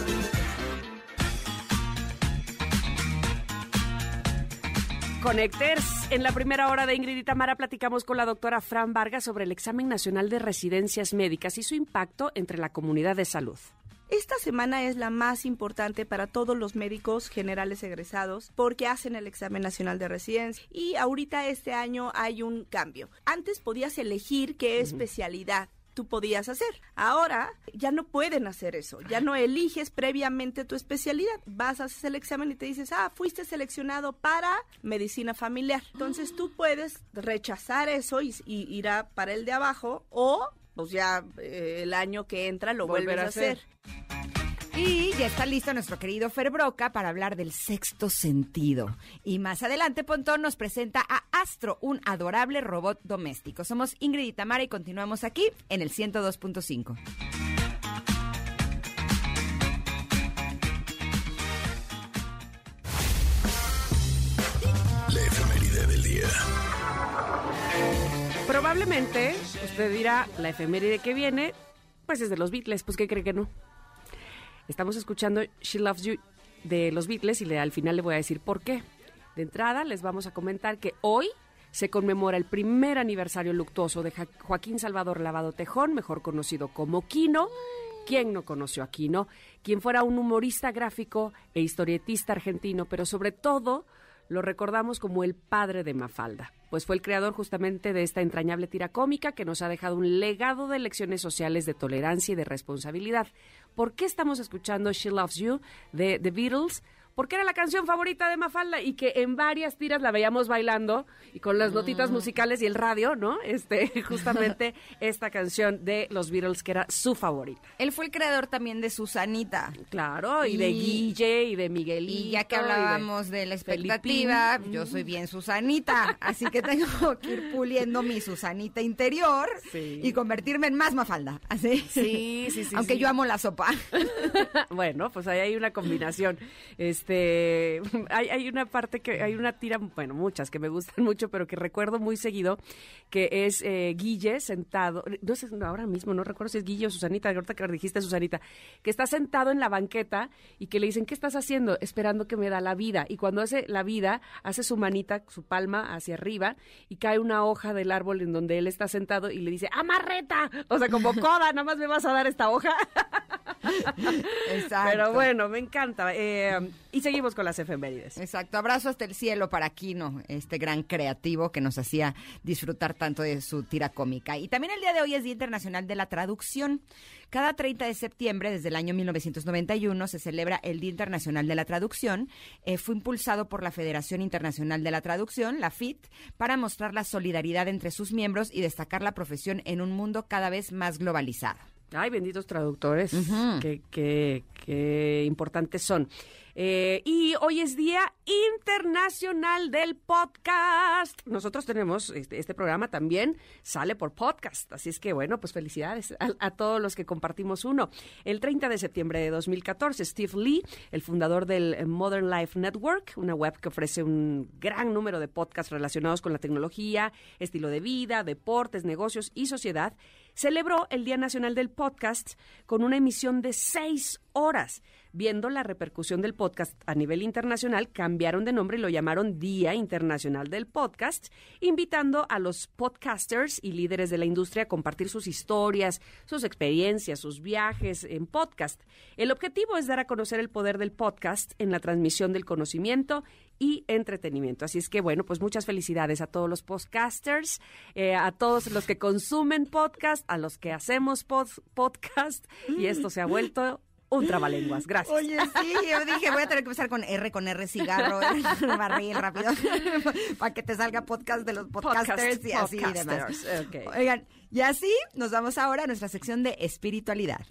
Conecters, en la primera hora de Ingrid y Tamara platicamos con la doctora Fran Vargas sobre el examen nacional de residencias médicas y su impacto entre la comunidad de salud. Esta semana es la más importante para todos los médicos generales egresados porque hacen el examen nacional de residencia y ahorita este año hay un cambio. Antes podías elegir qué especialidad tú podías hacer. Ahora ya no pueden hacer eso, ya no eliges previamente tu especialidad. Vas a hacer el examen y te dices, ah, fuiste seleccionado para medicina familiar. Entonces tú puedes rechazar eso y, y ir a para el de abajo o pues ya eh, el año que entra lo Volver vuelves a a hacer. Y ya está listo nuestro querido Fer Broca para hablar del sexto sentido. Y más adelante, Pontón nos presenta a Astro, un adorable robot doméstico. Somos Ingrid y Tamara y continuamos aquí en el 102.5. La efeméride del día. Probablemente usted dirá, la efeméride que viene, pues es de los Beatles, pues ¿qué cree que no? Estamos escuchando She Loves You de los Beatles y le, al final le voy a decir por qué. De entrada les vamos a comentar que hoy se conmemora el primer aniversario luctuoso de Joaquín Salvador Lavado Tejón, mejor conocido como Quino. ¿Quién no conoció a Quino? Quien fuera un humorista gráfico e historietista argentino, pero sobre todo lo recordamos como el padre de Mafalda, pues fue el creador justamente de esta entrañable tira cómica que nos ha dejado un legado de lecciones sociales de tolerancia y de responsabilidad. ¿Por qué estamos escuchando She Loves You de The Beatles? Porque era la canción favorita de Mafalda y que en varias tiras la veíamos bailando y con las notitas musicales y el radio, ¿no? Este, justamente esta canción de los Beatles que era su favorita. Él fue el creador también de Susanita. Claro, y, de Guille y de Miguelito. Y ya que de hablábamos de, la expectativa, Felipín. yo soy bien Susanita, así que tengo que ir puliendo mi Susanita interior Sí. y convertirme en más Mafalda, así. Sí, sí, sí, Aunque sí. yo amo la sopa. bueno, pues ahí hay una combinación. Este, hay, hay una parte que, hay una tira, bueno, muchas que me gustan mucho, pero que recuerdo muy seguido, que es eh, Guille sentado, no sé, ahora mismo no recuerdo si es Guille o Susanita, ahorita que dijiste Susanita, que está sentado en la banqueta y que le dicen, ¿qué estás haciendo? Esperando que me da la vida. Y cuando hace la vida, hace su manita, su palma hacia arriba y cae una hoja del árbol en donde él está sentado y le dice, ¡amarreta! O sea, como coda, nada más me vas a dar esta hoja. Exacto. Pero bueno, me encanta. Eh, y seguimos con las efemérides. Exacto, abrazo hasta el cielo para Kino, este gran creativo que nos hacía disfrutar tanto de su tira cómica. Y también el día de hoy es Día Internacional de la Traducción. Cada 30 de septiembre, desde el año 1991, se celebra el Día Internacional de la Traducción. Eh, fue impulsado por la Federación Internacional de la Traducción, la FIT, para mostrar la solidaridad entre sus miembros y destacar la profesión en un mundo cada vez más globalizado. Ay, benditos traductores, qué, qué, qué importantes son. Eh, y hoy es Día Internacional del Podcast. Nosotros tenemos, este, este, programa también sale por podcast, así es que bueno, pues felicidades a, a, todos los que compartimos uno. El 30 de septiembre de 2014, Steve Lee, el fundador del Modern Life Network, una web que ofrece un gran número de podcasts relacionados con la tecnología, estilo de vida, deportes, negocios y sociedad, celebró el Día Nacional del Podcast con una emisión de seis horas. Viendo la repercusión del podcast a nivel internacional, cambiaron de nombre y lo llamaron Día Internacional del Podcast, invitando a los podcasters y líderes de la industria a compartir sus historias, sus experiencias, sus viajes en podcast. El objetivo es dar a conocer el poder del podcast en la transmisión del conocimiento y entretenimiento. Así es que, bueno, pues muchas felicidades a todos los podcasters, eh, a todos los que consumen podcast, a los que hacemos pod podcast, y esto se ha vuelto un trabalenguas. Gracias. Oye, sí, yo dije, voy a tener que empezar con R, con R cigarro, barril rápido, para que te salga podcast de los podcasters Podcast, y así y demás. Oigan, y así nos vamos ahora a nuestra sección de espiritualidad.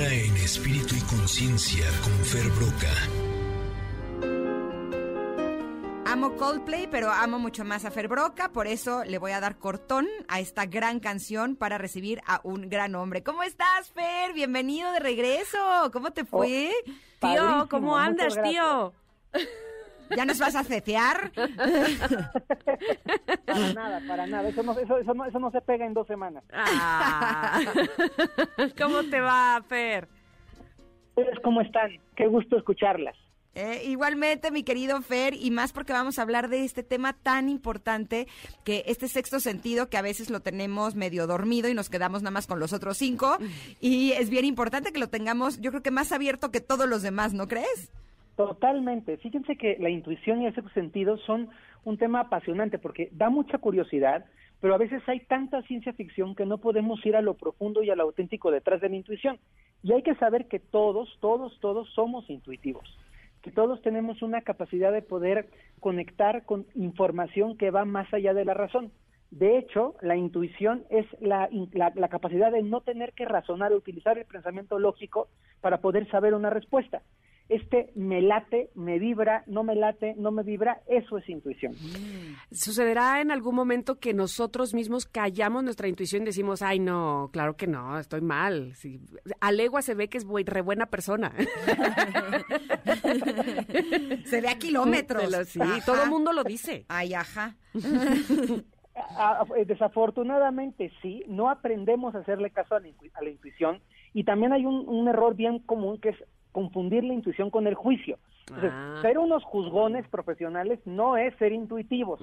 En Espíritu y Conciencia con Fer Broca. Amo Coldplay, pero amo mucho más a Fer Broca, por eso le voy a dar cortón a esta gran canción para recibir a un gran hombre. ¿Cómo estás, Fer? Bienvenido de regreso. ¿Cómo te fue? Tío, Padrísimo, ¿cómo andas, tío? ¿Ya nos vas a cecear? Para nada, para nada. Eso no, eso, eso no, eso no se pega en dos semanas. Ah. ¿Cómo te va, Fer? ¿Ustedes cómo están? Qué gusto escucharlas. Eh, igualmente, mi querido Fer, y más porque vamos a hablar de este tema tan importante que este sexto sentido que a veces lo tenemos medio dormido y nos quedamos nada más con los otros cinco. Y es bien importante que lo tengamos, yo creo que más abierto que todos los demás, ¿no crees? Totalmente. Fíjense que la intuición y el sentido son un tema apasionante porque da mucha curiosidad, pero a veces hay tanta ciencia ficción que no podemos ir a lo profundo y a lo auténtico detrás de la intuición. Y hay que saber que todos, todos, todos somos intuitivos, que todos tenemos una capacidad de poder conectar con información que va más allá de la razón. De hecho, la intuición es la, la, la capacidad de no tener que razonar, utilizar el pensamiento lógico para poder saber una respuesta este me late, me vibra, no me late, no me vibra, eso es intuición. ¿Sucederá en algún momento que nosotros mismos callamos nuestra intuición y decimos, ay, no, claro que no, estoy mal? Sí. A legua se ve que es buen- re buena persona. Se ve a kilómetros. Lo- sí, Ajá. todo el mundo lo dice. Ay, ajá. A- desafortunadamente sí, no aprendemos a hacerle caso a la, intu- a la intuición y también hay un, un error bien común que es confundir la intuición con el juicio. Entonces, Ah. ser unos juzgones profesionales no es ser intuitivos.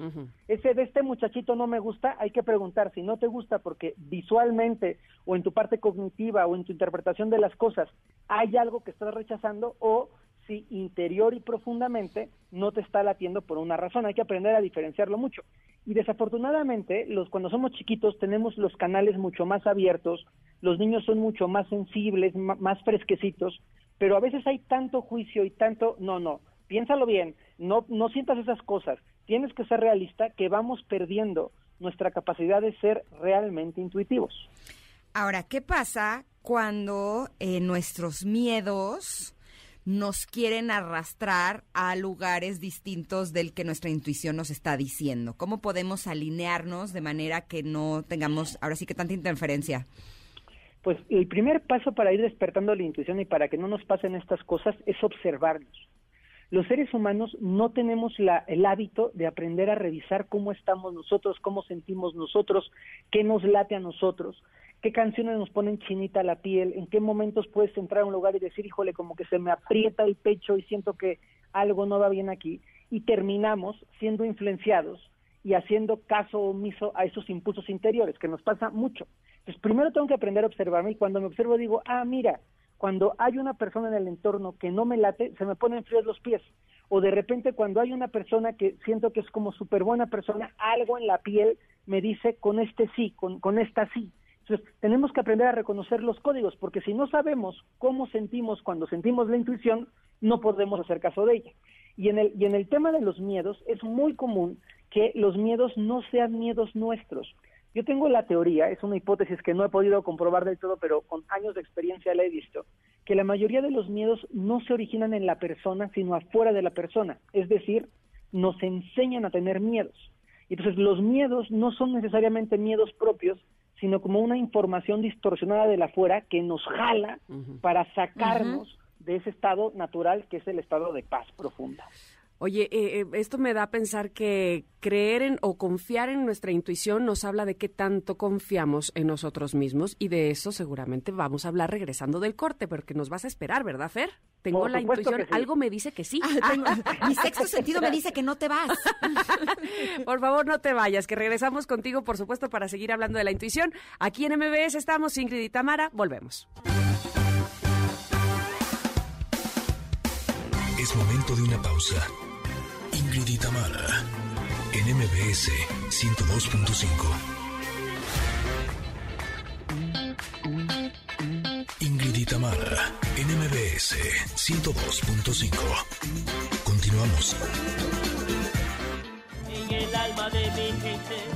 Ese de este muchachito no me gusta, hay que preguntar si no te gusta porque visualmente o en tu parte cognitiva o en tu interpretación de las cosas hay algo que estás rechazando o si interior y profundamente no te está latiendo por una razón. Hay que aprender a diferenciarlo mucho. Y desafortunadamente, los cuando somos chiquitos tenemos los canales mucho más abiertos, los niños son mucho más sensibles, más fresquecitos, pero a veces hay tanto juicio y tanto, no, no, piénsalo bien, no, no sientas esas cosas, tienes que ser realista que vamos perdiendo nuestra capacidad de ser realmente intuitivos. Ahora, ¿qué pasa cuando eh, nuestros miedos nos quieren arrastrar a lugares distintos del que nuestra intuición nos está diciendo? ¿Cómo podemos alinearnos de manera que no tengamos ahora sí que tanta interferencia? Pues el primer paso para ir despertando la intuición y para que no nos pasen estas cosas es observarnos. Los seres humanos no tenemos la, el hábito de aprender a revisar cómo estamos nosotros, cómo sentimos nosotros, qué nos late a nosotros, qué canciones nos ponen chinita la piel, en qué momentos puedes entrar a un lugar y decir, híjole, como que se me aprieta el pecho y siento que algo no va bien aquí, y terminamos siendo influenciados y haciendo caso omiso a esos impulsos interiores, que nos pasa mucho. Entonces, primero tengo que aprender a observarme y cuando me observo digo, ah, mira, cuando hay una persona en el entorno que no me late, se me ponen fríos los pies. O de repente cuando hay una persona que siento que es como súper buena persona, algo en la piel me dice con este sí, con, con esta sí. Entonces, tenemos que aprender a reconocer los códigos, porque si no sabemos cómo sentimos cuando sentimos la intuición, no podemos hacer caso de ella. Y en el, y en el tema de los miedos, es muy común que los miedos no sean miedos nuestros. Yo tengo la teoría, es una hipótesis que no he podido comprobar del todo, pero con años de experiencia la he visto, que la mayoría de los miedos no se originan en la persona, sino afuera de la persona. Es decir, nos enseñan a tener miedos. Y entonces los miedos no son necesariamente miedos propios, sino como una información distorsionada de la afuera que nos jala para sacarnos de ese estado natural que es el estado de paz profunda. Oye, eh, eh, esto me da a pensar que creer en o confiar en nuestra intuición nos habla de qué tanto confiamos en nosotros mismos y de eso seguramente vamos a hablar regresando del corte, porque nos vas a esperar, ¿verdad, Fer? Tengo Por la intuición, sí. algo me dice que sí. Mi sexto sentido me dice que no te vas. Por favor, no te vayas, que regresamos contigo, por supuesto, para seguir hablando de la intuición. Aquí en MBS estamos, Ingrid y Tamara, volvemos. Es momento de una pausa. Ingrid y Tamara, en MBS 102.5. Ingrid y Tamara, en MBS 102.5. Continuamos.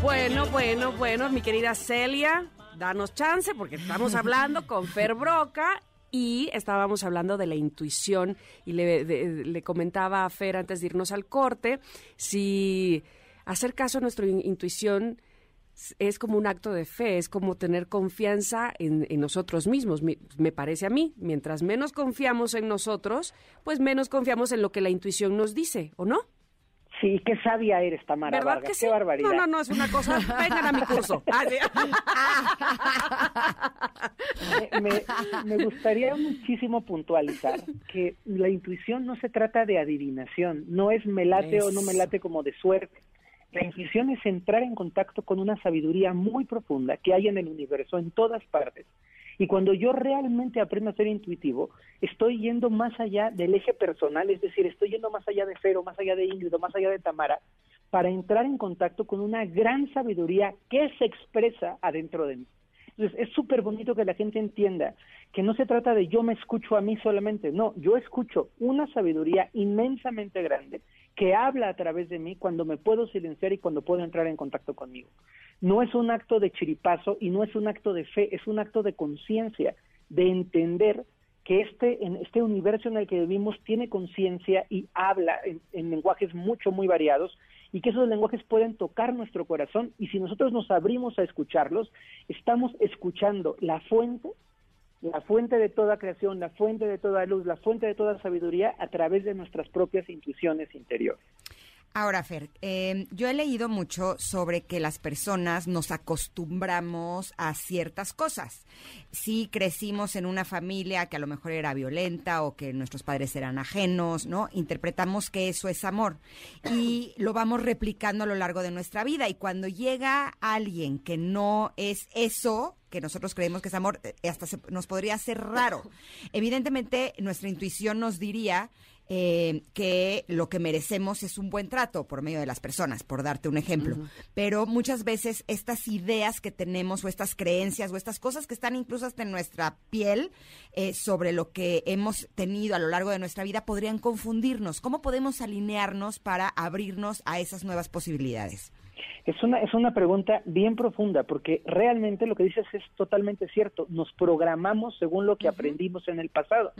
Bueno, bueno, bueno, mi querida Celia, danos chance porque estamos hablando con Fer Broca y estábamos hablando de la intuición y le, de- le comentaba a Fer antes de irnos al corte si hacer caso a nuestra in- intuición es como un acto de fe, es como tener confianza en, nosotros mismos, mi- me parece a mí. Mientras menos confiamos en nosotros, pues menos confiamos en lo que la intuición nos dice, ¿o no? Sí, qué sabia eres, Tamara ¿Verdad Vargas, que sí? qué barbaridad. No, no, no, es una cosa. Vengan a mi curso. Ah, me, me- me gustaría muchísimo puntualizar que la intuición no se trata de adivinación, no es me late o no me late como de suerte. La intuición es entrar en contacto con una sabiduría muy profunda que hay en el universo, en todas partes. Y cuando yo realmente aprendo a ser intuitivo, estoy yendo más allá del eje personal, es decir, estoy yendo más allá de Fero, más allá de Ingrid, más allá de Tamara, para entrar en contacto con una gran sabiduría que se expresa adentro de mí. Entonces, es súper bonito que la gente entienda que no se trata de yo me escucho a mí solamente, no, yo escucho una sabiduría inmensamente grande que habla a través de mí cuando me puedo silenciar y cuando puedo entrar en contacto conmigo. No es un acto de chiripazo y no es un acto de fe, es un acto de conciencia, de entender que este, en este universo en el que vivimos tiene conciencia y habla en, en lenguajes mucho, muy variados y que esos lenguajes pueden tocar nuestro corazón y si nosotros nos abrimos a escucharlos, estamos escuchando la fuente, la fuente de toda creación, la fuente de toda luz, la fuente de toda sabiduría a través de nuestras propias intuiciones interiores. Ahora, Fer, eh, yo he leído mucho sobre que las personas nos acostumbramos a ciertas cosas. Si crecimos en una familia que a lo mejor era violenta o que nuestros padres eran ajenos, ¿no? Interpretamos que eso es amor y lo vamos replicando a lo largo de nuestra vida. Y cuando llega alguien que no es eso, que nosotros creemos que es amor, eh, hasta se- nos podría hacer raro. Evidentemente, nuestra intuición nos diría eh, que lo que merecemos es un buen trato por medio de las personas, por darte un ejemplo. Pero muchas veces estas ideas que tenemos o estas creencias o estas cosas que están incluso hasta en nuestra piel eh, sobre lo que hemos tenido a lo largo de nuestra vida podrían confundirnos. ¿Cómo podemos alinearnos para abrirnos a esas nuevas posibilidades? Es una, es una pregunta bien profunda, porque realmente lo que dices es totalmente cierto. Nos programamos según lo que aprendimos en el pasado.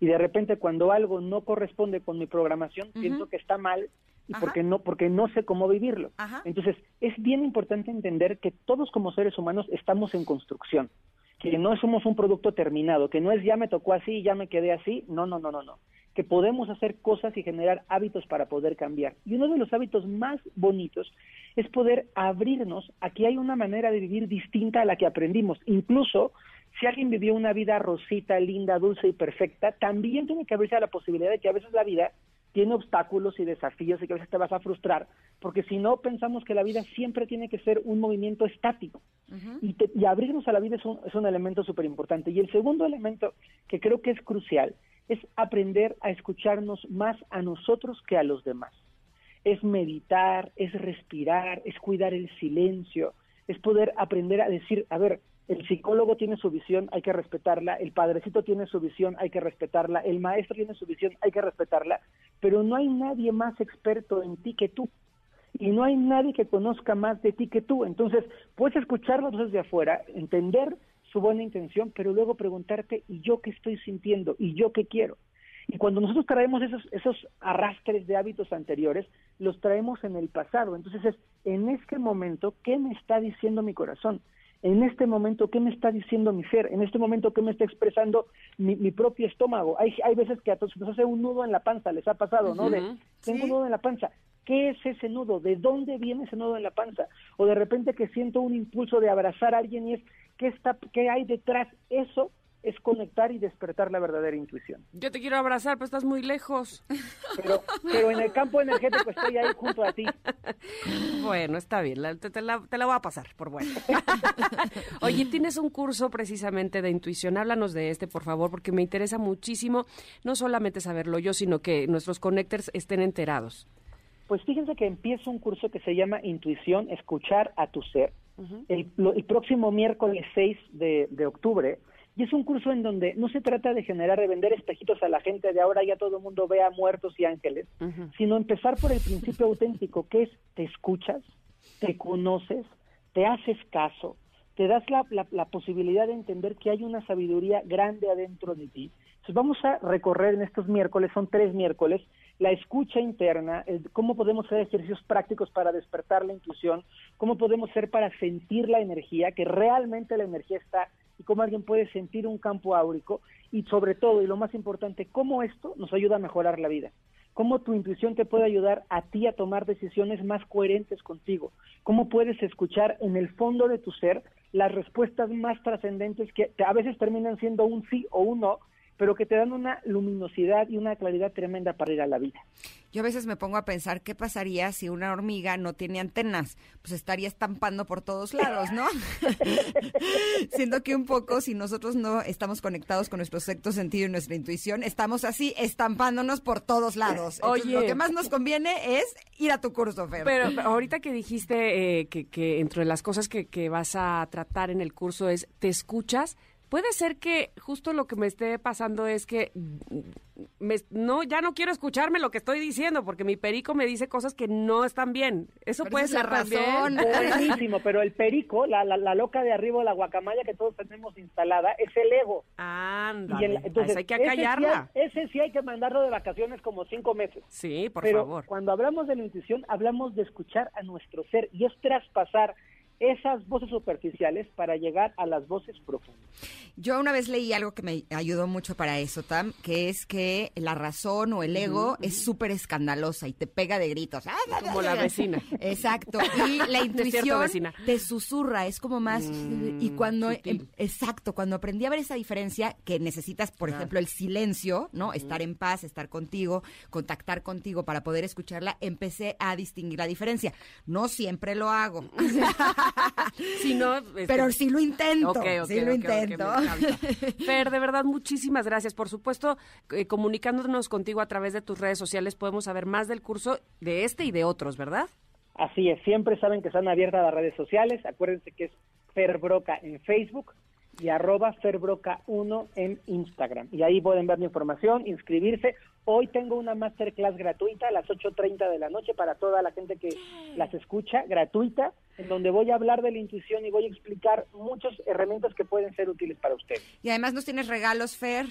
Y de repente cuando algo no corresponde con mi programación, pienso que está mal y Ajá. porque no, porque no sé cómo vivirlo. Ajá. Entonces, es bien importante entender que todos como seres humanos estamos en construcción, que no somos un producto terminado, que no es ya me tocó así y ya me quedé así. No, no, no, no, no. Que podemos hacer cosas y generar hábitos para poder cambiar. Y uno de los hábitos más bonitos es poder abrirnos a que hay una manera de vivir distinta a la que aprendimos. Incluso si alguien vivió una vida rosita, linda, dulce y perfecta, también tiene que abrirse a la posibilidad de que a veces la vida tiene obstáculos y desafíos y que a veces te vas a frustrar, porque si no pensamos que la vida siempre tiene que ser un movimiento estático. y, te- y abrirnos a la vida es un, es un elemento súper importante. Y el segundo elemento que creo que es crucial es aprender a escucharnos más a nosotros que a los demás es meditar, es respirar, es cuidar el silencio, es poder aprender a decir, a ver, el psicólogo tiene su visión, hay que respetarla, el padrecito tiene su visión, hay que respetarla, el maestro tiene su visión, hay que respetarla, pero no hay nadie más experto en ti que tú. y no hay nadie que conozca más de ti que tú. Entonces, puedes escucharlos desde afuera, entender su buena intención, pero luego preguntarte, ¿y yo qué estoy sintiendo? ¿Y yo qué quiero? Y cuando nosotros traemos esos, esos arrastres de hábitos anteriores, los traemos en el pasado. Entonces es, en este momento, ¿qué me está diciendo mi corazón? En este momento, ¿qué me está diciendo mi ser? En este momento, ¿qué me está expresando mi, mi propio estómago? Hay, hay veces que a todos nos hace un nudo en la panza, les ha pasado, ¿no? De, tengo un nudo en la panza. ¿Qué es ese nudo? ¿De dónde viene ese nudo en la panza? O de repente que siento un impulso de abrazar a alguien y es, ¿qué, está, qué hay detrás? Eso es conectar y despertar la verdadera intuición. Yo te quiero abrazar, pero estás muy lejos. Pero, pero en el campo energético estoy ahí junto a ti. Bueno, está bien, la- te, te la, te la voy a pasar por bueno. Oye, tienes un curso precisamente de intuición. Háblanos de este, por favor, porque me interesa muchísimo no solamente saberlo yo, sino que nuestros connectors estén enterados. Pues fíjense que empieza un curso que se llama Intuición, Escuchar a tu Ser, el, lo- el próximo miércoles 6 de, de octubre. Y es un curso en donde no se trata de generar, de vender espejitos a la gente de ahora ya todo el mundo vea muertos y ángeles, sino empezar por el principio auténtico, que es te escuchas, te conoces, te haces caso, te das la, la- la posibilidad de entender que hay una sabiduría grande adentro de ti. Entonces vamos a recorrer en estos miércoles, son tres miércoles, la escucha interna, cómo podemos hacer ejercicios prácticos para despertar la intuición, cómo podemos hacer para sentir la energía, que realmente la energía está y cómo alguien puede sentir un campo áurico y sobre todo, y lo más importante, cómo esto nos ayuda a mejorar la vida. Cómo tu intuición te puede ayudar a ti a tomar decisiones más coherentes contigo. Cómo puedes escuchar en el fondo de tu ser las respuestas más trascendentes que a veces terminan siendo un sí o un no, pero que te dan una luminosidad y una claridad tremenda para ir a la vida. Yo a veces me pongo a pensar qué pasaría si una hormiga no tiene antenas, pues estaría estampando por todos lados, ¿no? Siendo que un poco si nosotros no estamos conectados con nuestro sexto sentido y nuestra intuición, estamos así estampándonos por todos lados. Entonces, Oye. lo que más nos conviene es ir a tu curso, Fer. Pero pero ahorita que dijiste eh, que, que entre las cosas que, que vas a tratar en el curso es, ¿te escuchas? Puede ser que justo lo que me esté pasando es que me- no, ya no quiero escucharme lo que estoy diciendo porque mi perico me dice cosas que no están bien. Eso Pero puede esa es ser la razón. Buenísimo, pero el perico, la, la, la loca de arriba, la guacamaya que todos tenemos instalada, es el ego. Y Ándale, el- a entonces, hay que ese sí acallarla. hay- Ese sí hay que mandarlo de vacaciones como cinco meses. Sí, por Pero favor. cuando hablamos de la intuición, hablamos de escuchar a nuestro ser y es traspasar esas voces superficiales para llegar a las voces profundas. Yo una vez leí algo que me ayudó mucho para eso, Tam, que es que la razón o el ego es súper escandalosa y te pega de gritos. ¡Ah, ah, Como la vecina. Exacto. Y la cierto, intuición vecina. te susurra, es como más... Mm, y cuando... sutil. em- exacto, cuando aprendí a ver esa diferencia, que necesitas, por ejemplo, el silencio, ¿no? Estar en paz, estar contigo, contactar contigo para poder escucharla, empecé a distinguir la diferencia. No siempre lo hago. Si no, este, Pero sí lo intento, Ok, ok, sí lo intento. Fer, de verdad, muchísimas gracias. Por supuesto, eh, comunicándonos contigo a través de tus redes sociales, podemos saber más del curso de este y de otros, ¿verdad? Así es, siempre saben que están abiertas las redes sociales. Acuérdense que es Ferbroca en Facebook y arroba Ferbroca1 en Instagram. Y ahí pueden ver mi información, inscribirse. Hoy tengo una masterclass gratuita a las 8.30 de la noche para toda la gente que las escucha, gratuita, en donde voy a hablar de la intuición y voy a explicar muchas herramientas que pueden ser útiles para ustedes. Y además nos tienes regalos, Fer.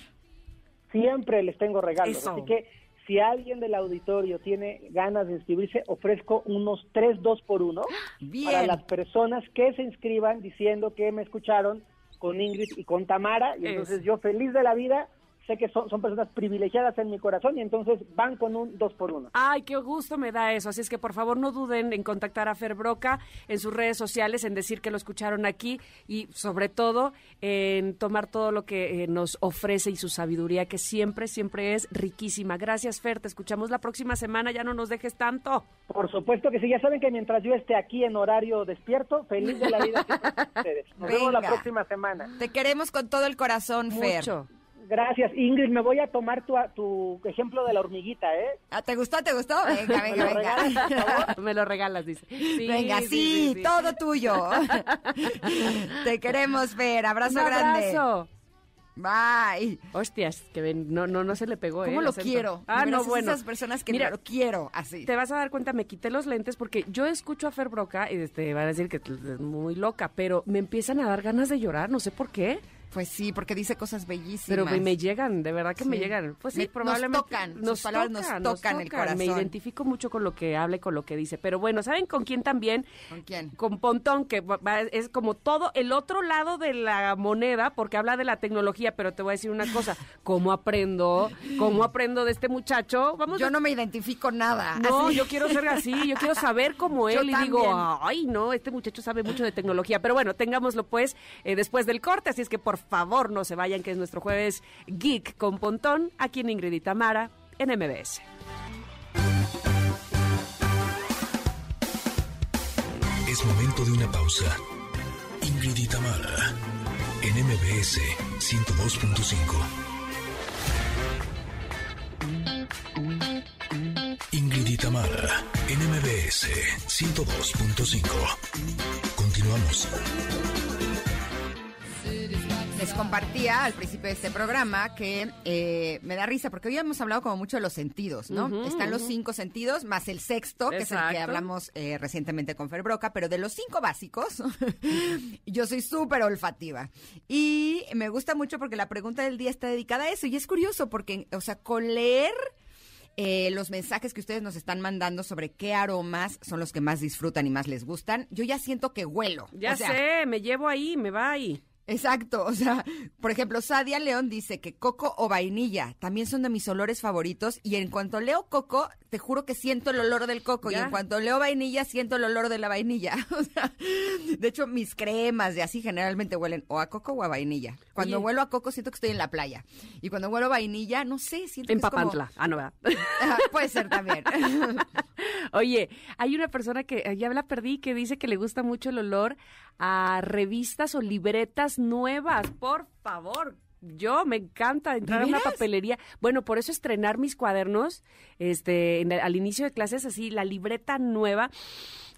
Siempre les tengo regalos, Eso. así que si alguien del auditorio tiene ganas de inscribirse, ofrezco unos tres dos por uno Bien. para las personas que se inscriban diciendo que me escucharon con Ingrid y con Tamara. Y entonces yo feliz de la vida, sé que son, son personas privilegiadas en mi corazón y entonces van con un dos por uno. Ay, qué gusto me da eso. Así es que por favor no duden en contactar a Fer Broca en sus redes sociales, en decir que lo escucharon aquí y sobre todo en tomar todo lo que eh, nos ofrece y su sabiduría, que siempre, siempre es riquísima. Gracias, Fer. Te escuchamos la próxima semana. Ya no nos dejes tanto. Por supuesto que sí, ya saben que mientras yo esté aquí en horario despierto, feliz de la vida ustedes. Nos vemos la Venga. próxima semana. Te queremos con todo el corazón, Fer. Gracias, Ingrid. Me voy a tomar tu, tu ejemplo de la hormiguita, ¿eh? Ah, ¿Te gustó? ¿Te gustó? Venga, ¿Me venga, lo regalas, por venga. Me lo regalas, dice. Sí, venga, sí, todo tuyo. Te queremos, Fer. Abrazo Un grande. abrazo. Bye. Hostias, que ven, no, no, no se le pegó, ¿eh? ¿Cómo lo acento. quiero? Ah, no, bueno. Esas personas que Mira, lo quiero así. Te vas a dar cuenta, me quité los lentes porque yo escucho a Fer Broca y este, van a decir que es muy loca, pero me empiezan a dar ganas de llorar, no sé por qué, Pues sí, porque dice cosas bellísimas. pero me, me llegan, de verdad que me llegan. Pues sí, Me- nos probablemente. tocan, sus palabras nos tocan el corazón. Me identifico mucho con lo que habla y con lo que dice. Pero bueno, ¿saben con quién también? ¿Con quién? Con Pontón, que va- es como todo el otro lado de la moneda, porque habla de la tecnología, pero te voy a decir una cosa, ¿cómo aprendo? ¿Cómo aprendo de este muchacho? Vamos Yo a no me identifico nada. no, así. yo quiero ser así, yo quiero saber como Yo él y digo, ay, no, este muchacho sabe mucho de tecnología. Pero bueno, tengámoslo pues eh, después del corte, así es que por favor no se vayan, que es nuestro jueves Geek con Pontón, aquí en Ingrid y en MBS. Es momento de una pausa. Ingrid y en MBS 102.5. Ingrid y Tamara, en MBS 102.5. Continuamos. Les compartía al principio de este programa que eh, me da risa, porque hoy hemos hablado como mucho de los sentidos, ¿no? Están los cinco sentidos, más el sexto, que es el que hablamos eh, recientemente con Fer Broca, pero de los cinco básicos, yo soy súper olfativa. Y me gusta mucho porque la pregunta del día está dedicada a eso, y es curioso, porque, o sea, con leer... eh, los mensajes que ustedes nos están mandando sobre qué aromas son los que más disfrutan y más les gustan, yo ya siento que huelo. Ya O sea, sé, me llevo ahí, me va ahí. Exacto, o sea, por ejemplo, Sadia León dice que coco o vainilla también son de mis olores favoritos y en cuanto leo coco, te juro que siento el olor del coco y en cuanto leo vainilla, siento el olor de la vainilla. O sea, de hecho, mis cremas de así generalmente huelen o a coco o a vainilla. Cuando Oye. huelo a coco siento que estoy en la playa y cuando huelo a vainilla, no sé, siento En que es como- Papantla. Ah, no, ¿verdad? Puede ser también. Oye, hay una persona que ya la perdí que dice que le gusta mucho el olor a revistas o libretas nuevas. Por favor. Yo me encanta entrar a una papelería. Bueno, por eso estrenar mis cuadernos, este, en al inicio de clases, así, la libreta nueva.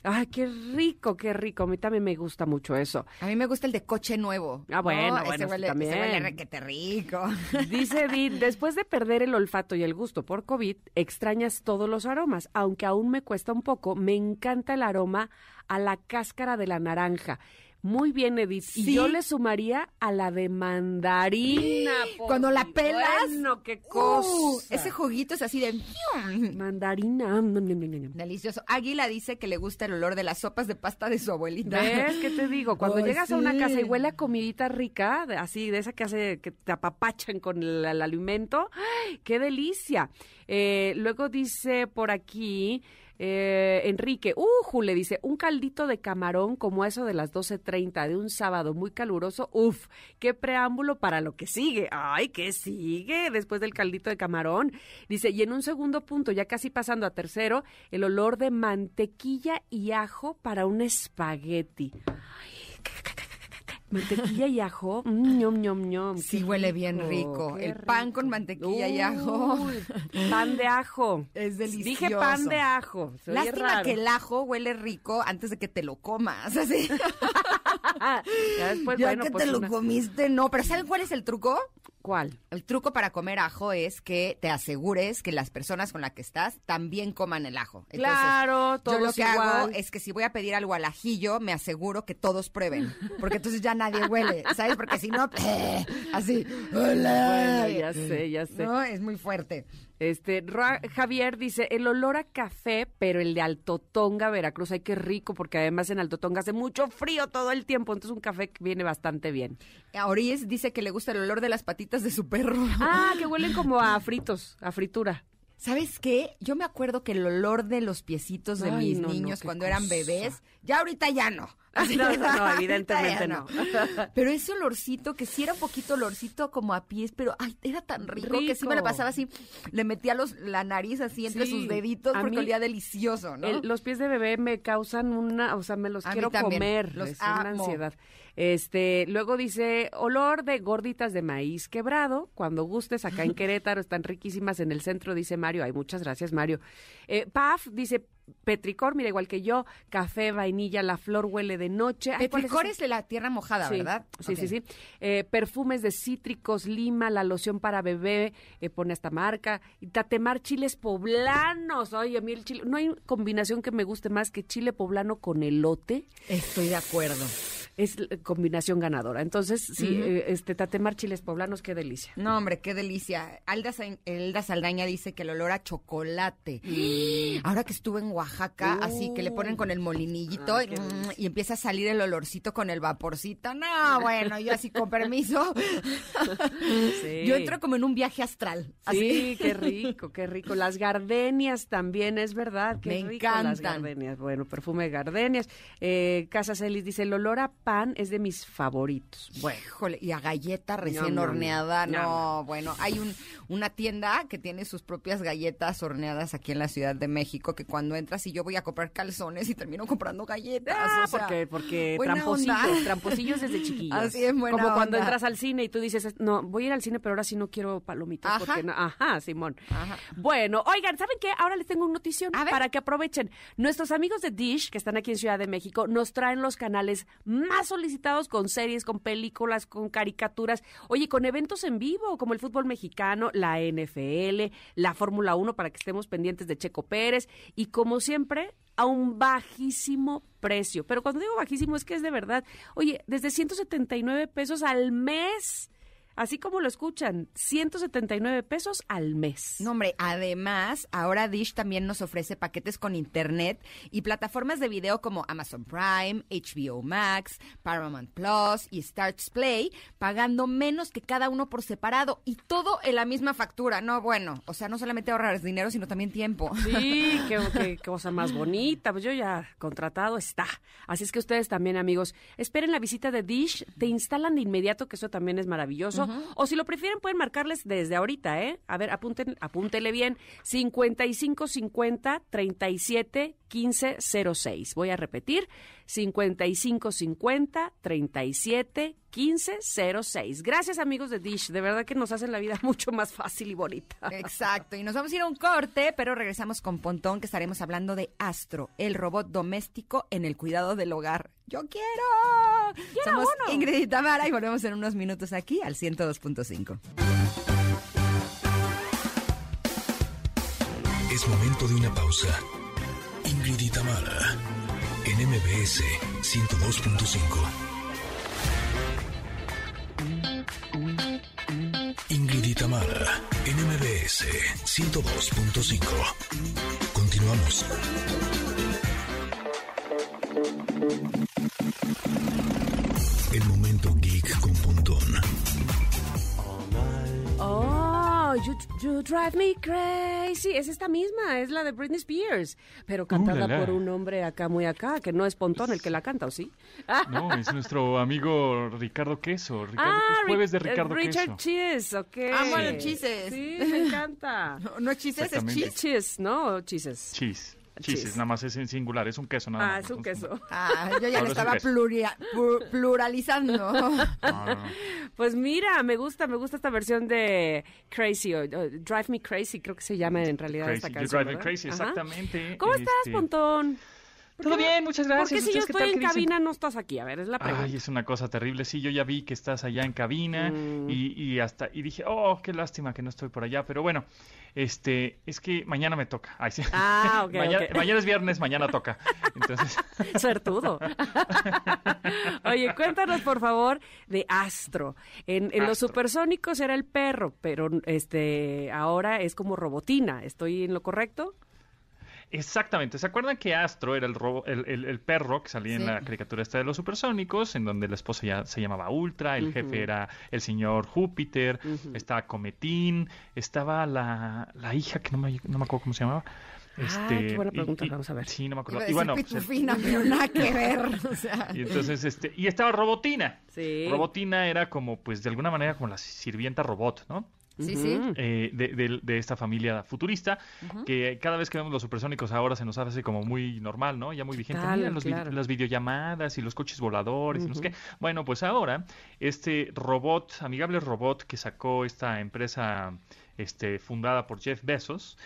Ay, qué rico, qué rico. A mí también me gusta mucho eso. A mí me gusta el de coche nuevo. Ah, bueno, ¿no? bueno, ese huele, también. ese huele requete rico. Dice Edith, después de perder el olfato y el gusto por COVID, extrañas todos los aromas. Aunque aún me cuesta un poco, me encanta el aroma a la cáscara de la naranja. Muy bien, Edith. Y yo le sumaría a la de mandarina. por Cuando la pelas. Bueno, qué Uh, cosa. ese juguito es así de... Mandarina. Delicioso. Águila dice que le gusta el olor de las sopas de pasta de su abuelita. ¿Ves qué te digo? Cuando llegas a una casa y huele a comidita rica, así de esa que hace que te apapachan con el, el alimento, ¡ay, ¡qué delicia! Eh, luego dice por aquí eh, Enrique, ¡uh! Le dice, un caldito de camarón como eso de las 12.30 de un sábado muy caluroso, ¡uf! ¡Qué preámbulo para lo que sigue! ¡Ay, qué sigue después del caldito de camarón! Dice, y en un segundo punto, ya casi pasando a tercero, el olor de mantequilla y ajo para un espagueti. Mantequilla y ajo, mm, ñom, ñom, ñom. Sí, huele bien rico. qué El pan con mantequilla y ajo. Pan de ajo. Es Dije delicioso. pan de ajo. se Lástima raro. que el ajo huele rico antes de que te lo comas. Así. ya después, ya bueno, que pues te lo comiste, no. Pero ¿saben cuál es el truco? ¿Cuál? El truco para comer ajo es que te asegures que las personas con las que estás también coman el ajo. Entonces, claro, Yo todos lo que hago es que si voy a pedir algo al ajillo, me aseguro que todos prueben. Porque entonces ya nadie huele, ¿sabes? Porque si no, así, hola. Bueno, ya sé, ya sé. No, es muy fuerte. Este, Ra- Javier dice, el olor a café, pero el de Altotonga, Veracruz, ay, qué rico, porque además en Altotonga hace mucho frío todo el tiempo, entonces un café que viene bastante bien. Auris dice que le gusta el olor de las patitas de su perro. Ah, que huelen como a fritos, a fritura. ¿Sabes qué? Yo me acuerdo que el olor de los piecitos de Ay, mis no, niños cuando eran bebés, ya ahorita ya no. No, no, no, evidentemente no. Pero ese olorcito, que sí era un poquito olorcito como a pies, pero ay, era tan rico, que sí me lo Rico. pasaba así, le metía los, la nariz así entre Sí, sus deditos porque mí olía delicioso, ¿no? El- los pies de bebé me causan una, o sea, me los A quiero comer, los es una ansiedad. Este, luego dice, olor de gorditas de maíz quebrado, cuando gustes, acá en Querétaro, están riquísimas en el centro, dice Mario. Ay, muchas gracias, Mario. Eh, Paf dice, Petricor, mira, igual que yo, café, vainilla, la flor huele de noche. Ay, ¿cuál es Petricor es de la tierra mojada, Sí, ¿verdad? Sí, sí, sí. Eh, perfumes de cítricos, lima, la loción para bebé, eh, pone esta marca. Y tatemar chiles poblanos. Oye, a mí el chile, no hay combinación que me guste más que chile poblano con elote. Estoy de acuerdo. Es combinación ganadora. Entonces, sí, eh, este tatemar chiles poblanos, qué delicia. No, hombre, qué delicia. Alda, Elda Saldaña dice que el olor a chocolate. Ahora que estuve en Oaxaca, así que le ponen con el molinillito y, mm, y empieza a salir el olorcito con el vaporcito. No, bueno, yo así con permiso. Sí. Yo entro como en un viaje astral. Así. Sí, qué rico, qué rico. Las gardenias también, es verdad, qué Me rico las encantan. gardenias. Bueno, perfume de gardenias. Eh, Casa Celis dice, el olor a pan es de mis favoritos. Bueno, Híjole, y a galleta recién ñam, horneada, no, bueno, hay un, una tienda que tiene sus propias galletas horneadas aquí en la Ciudad de México, que cuando entras y yo voy a comprar calzones y termino comprando galletas, Ah, o sea, porque, porque tramposillos, tramposillos desde chiquillos. Así es, buena Como cuando entras al cine y tú dices, no, voy a ir al cine, pero ahora sí no quiero palomitas. Ajá. Porque no. Ajá, Simón. Ajá. Bueno, oigan, ¿saben qué? Ahora les tengo una notición para que aprovechen. Nuestros amigos de Dish, que están aquí en Ciudad de México, nos traen los canales más solicitados con series, con películas, con caricaturas. Oye, con eventos en vivo, como el fútbol mexicano, la NFL, la Fórmula 1, para que estemos pendientes de Checo Pérez. Y como siempre, a un bajísimo precio. Pero cuando digo bajísimo es que es de verdad. Oye, desde 179 pesos al mes. Así como lo escuchan, 179 pesos al mes. No, hombre, además, ahora Dish también nos ofrece paquetes con internet y plataformas de video como Amazon Prime, HBO Max, Paramount Plus y Starz Play, pagando menos que cada uno por separado y todo en la misma factura. No, bueno, o sea, no solamente ahorrar dinero, sino también tiempo. Sí, qué, qué cosa más bonita. Pues yo ya contratado está. Así es que ustedes también, amigos, esperen la visita de Dish, te instalan de inmediato, que eso también es maravilloso. O si lo prefieren, pueden marcarles desde ahorita, ¿eh? A ver, apunten, apúntele bien. 5550 37 15 06. Voy a repetir. 5550 37 15 06. Gracias, amigos de Dish. De verdad que nos hacen la vida mucho más fácil y bonita. Exacto, y nos vamos a ir a un corte, pero regresamos con Pontón, que estaremos hablando de Astro, el robot doméstico en el cuidado del hogar. ¡Yo quiero! Somos Ingrid y Tamara y volvemos en unos minutos aquí al 102.5. Es momento de una pausa. Ingrid y Tamara, en MBS 102.5. y Tamara, en MBS 102.5. Continuamos. El momento geek con Pontón. Oh, you, you drive me crazy. Es esta misma, es la de Britney Spears, pero cantada Uh, la, la. por un hombre acá muy acá, que no es Pontón el que la canta, ¿o sí? No, es nuestro amigo Ricardo Queso. Ricardo, ah, es jueves de Ri- Ricardo Richard Queso. Cheese, ok. Amo los chises. Sí, me encanta. No, no es chistes, es chis. Cheese, ¿no? Chises. Cheese. Cheese. Cheese, nada más es en singular, es un queso nada Ah, más. es un Entonces, queso. Ah, yo ya es estaba queso. pluria- pluralizando. no, no, no. Pues mira, me gusta, me gusta esta versión de Crazy, o, o Drive Me Crazy, creo que se llama en realidad Crazy, esta You canción. Drive Me ¿verdad? Crazy, Ajá. exactamente. ¿Cómo estás, Este, Pontón? ¿Por Todo bien, muchas gracias. ¿Por qué si yo ¿Ustedes qué estoy en cabina no estás aquí? A ver, es la pregunta. Ay, es una cosa terrible. Sí, yo ya vi que estás allá en cabina Mm. y, y hasta y dije, oh, qué lástima que no estoy por allá. Pero bueno, este, es que mañana me toca. Ay, sí. Ah, ok, mañana, es viernes, mañana toca. Entonces, Suertudo. Oye, cuéntanos por favor de Astro. En, en los supersónicos era el perro, pero este ahora es como robotina. ¿Estoy en lo correcto? Exactamente. ¿Se acuerdan que Astro era el, robo- el, el- el perro que salía en la caricatura esta de los supersónicos, en donde la esposa ya se llamaba Ultra, el jefe era el señor Júpiter, estaba Cometín, estaba la, la hija que no me, no me acuerdo cómo se llamaba. Ah, qué buena pregunta, vamos a ver. Sí, no me acuerdo. Y bueno, pues, pitufina, pero nada que ver. O sea, y entonces, este, y estaba Robotina. Sí. Robotina era como, pues, de alguna manera como la sirvienta robot, ¿no? Sí, sí. Ujú. eh, de, de- de esta familia futurista, que cada vez que vemos los supersónicos ahora se nos hace como muy normal, ¿no? Ya muy vigente. Mira, los vi- claro. las videollamadas y los coches voladores y no sé qué. Bueno, pues ahora, este robot, amigable robot que sacó esta empresa este, fundada por Jeff Bezos,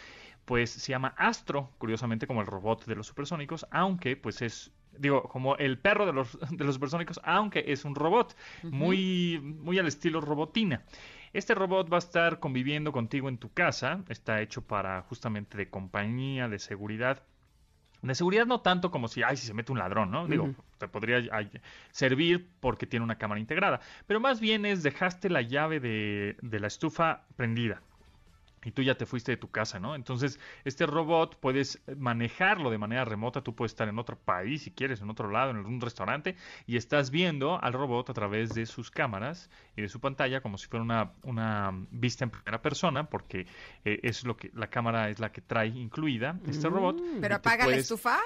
pues se llama Astro, curiosamente como el robot de los supersónicos, aunque pues es digo, como el perro de los, de los supersónicos, aunque es un robot, muy, muy al estilo robotina. Este robot va a estar conviviendo contigo en tu casa, está hecho para justamente de compañía, de seguridad. De seguridad no tanto como si, ay, si se mete un ladrón, ¿no? Digo, te podría ay, servir porque tiene una cámara integrada. Pero más bien es dejaste la llave de, de la estufa prendida y tú ya te fuiste de tu casa, ¿no? Entonces, este robot puedes manejarlo de manera remota, tú puedes estar en otro país, si quieres, en otro lado, en un restaurante, y estás viendo al robot a través de sus cámaras y de su pantalla como si fuera una, una vista en primera persona, porque eh, es lo que la cámara es la que trae incluida este robot. ¿Pero y tú apaga la puedes- estufa?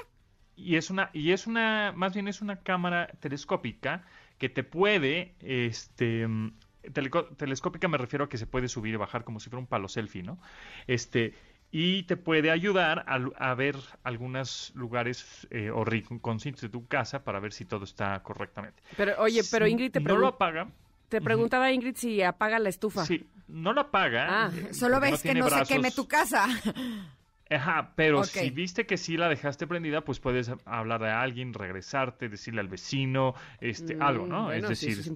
y es una y es una más bien es una cámara telescópica que te puede este mm, telescópica me refiero a que se puede subir y bajar como si fuera un palo selfie no este y te puede ayudar a, ver algunos lugares eh, o rinconcitos de tu casa para ver si todo está correctamente. Pero, oye, pero Ingrid te, no lo apaga. te preguntaba Ingrid si apaga la estufa. Sí, no lo apaga. Ah, eh, Solo ves que no se queme tu casa. Ajá, pero si viste que sí la dejaste prendida, pues puedes hablar a alguien, regresarte, decirle al vecino, este, Mm, algo, ¿no? bueno, es decir, es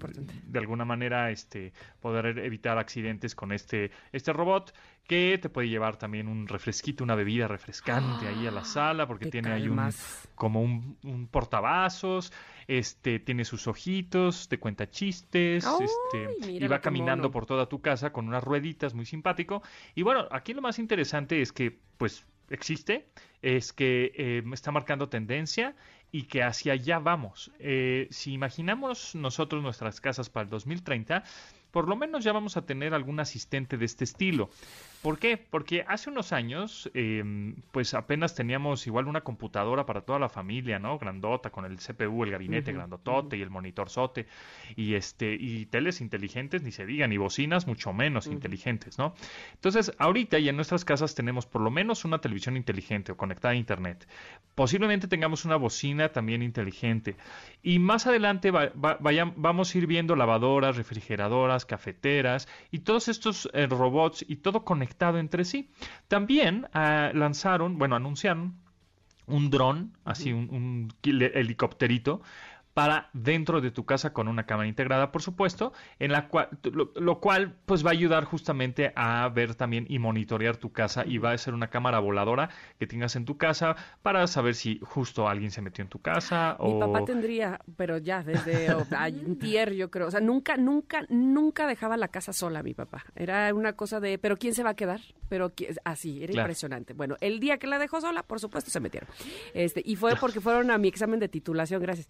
de alguna manera, este, poder evitar accidentes con este, este robot que te puede llevar también un refresquito, una bebida refrescante ahí a la sala, porque tiene ahí un, calmas. como un, un portavasos, este, tiene sus ojitos, te cuenta chistes, ¡Ay, este, y va caminando mono! por toda tu casa con unas rueditas, muy simpático. Y bueno, aquí lo más interesante es que, pues, existe, es que eh, está marcando tendencia y que hacia allá vamos. Eh, si imaginamos nosotros nuestras casas para el 2030, por lo menos ya vamos a tener algún asistente de este estilo. ¿Por qué? Porque hace unos años, eh, pues apenas teníamos igual una computadora para toda la familia, ¿no? Grandota, con el CPU, el gabinete grandotote y el monitorzote, y este, y teles inteligentes, ni se digan, y bocinas mucho menos inteligentes, ¿no? Entonces, ahorita ya en nuestras casas tenemos por lo menos una televisión inteligente o conectada a internet. Posiblemente tengamos una bocina también inteligente. Y más adelante va- va- vamos a ir viendo lavadoras, refrigeradoras, cafeteras y todos estos eh, robots y todo conectado entre sí. También ah, lanzaron, bueno, anunciaron un dron, así un, un helicópterito, para dentro de tu casa con una cámara integrada, por supuesto, en la cual, lo, lo cual pues va a ayudar justamente a ver también y monitorear tu casa y va a ser una cámara voladora que tengas en tu casa para saber si justo alguien se metió en tu casa Mi o papá tendría, pero ya desde o- antier, yo creo. O sea, nunca, nunca, nunca dejaba la casa sola mi papá. Era una cosa de, ¿pero quién se va a quedar? Pero así, era Claro. impresionante. Bueno, el día que la dejó sola, por supuesto, se metieron. Este, y fue porque fueron a mi examen de titulación, gracias.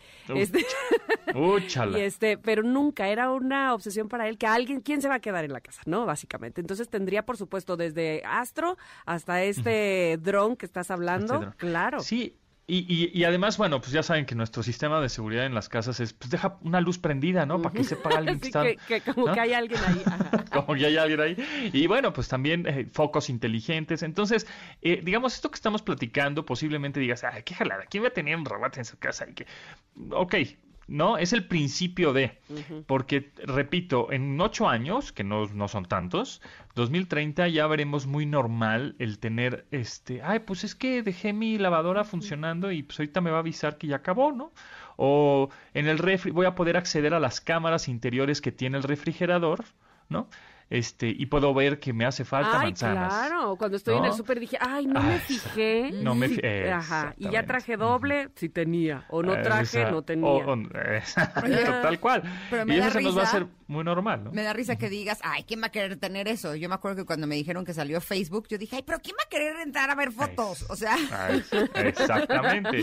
Este, y este, pero nunca era una obsesión para él que alguien, ¿quién se va a quedar en la casa? ¿No? Básicamente. Entonces tendría, por supuesto, desde Astro hasta este dron que estás hablando. Este. Claro. Sí, y, y, y además, bueno, pues ya saben que nuestro sistema de seguridad en las casas es, pues deja una luz prendida, ¿no? Para que sepa alguien que está... que, que como ¿no? que hay alguien ahí. Como que hay alguien ahí. Y bueno, pues también eh, focos inteligentes. Entonces, eh, digamos, esto que estamos platicando, posiblemente digas, ay, qué jalada, ¿quién va a tener un robot en su casa? Y que... Ok, no, es el principio de, porque, repito, en ocho años, que no, no son tantos, 2030 ya veremos muy normal el tener, este, ay, pues es que dejé mi lavadora funcionando y pues ahorita me va a avisar que ya acabó, ¿no? O en el refri voy a poder acceder a las cámaras interiores que tiene el refrigerador, ¿no? Este, y puedo ver que me hace falta Ay, manzanas. claro. Cuando estoy en el súper dije, ay, no me Ay, fijé. no me Sí, fi- Ajá. Y ya traje doble, sí tenía. O no Eh, traje, esa- no tenía. o- tal cual. pero me Y da eso se nos va a risa. hacer muy normal, ¿no? Me da risa que digas, ay, ¿quién va a querer tener eso? Yo me acuerdo que cuando me dijeron que salió Facebook, yo dije, ay, pero ¿quién va a querer entrar a ver fotos? O sea, es- Exactamente.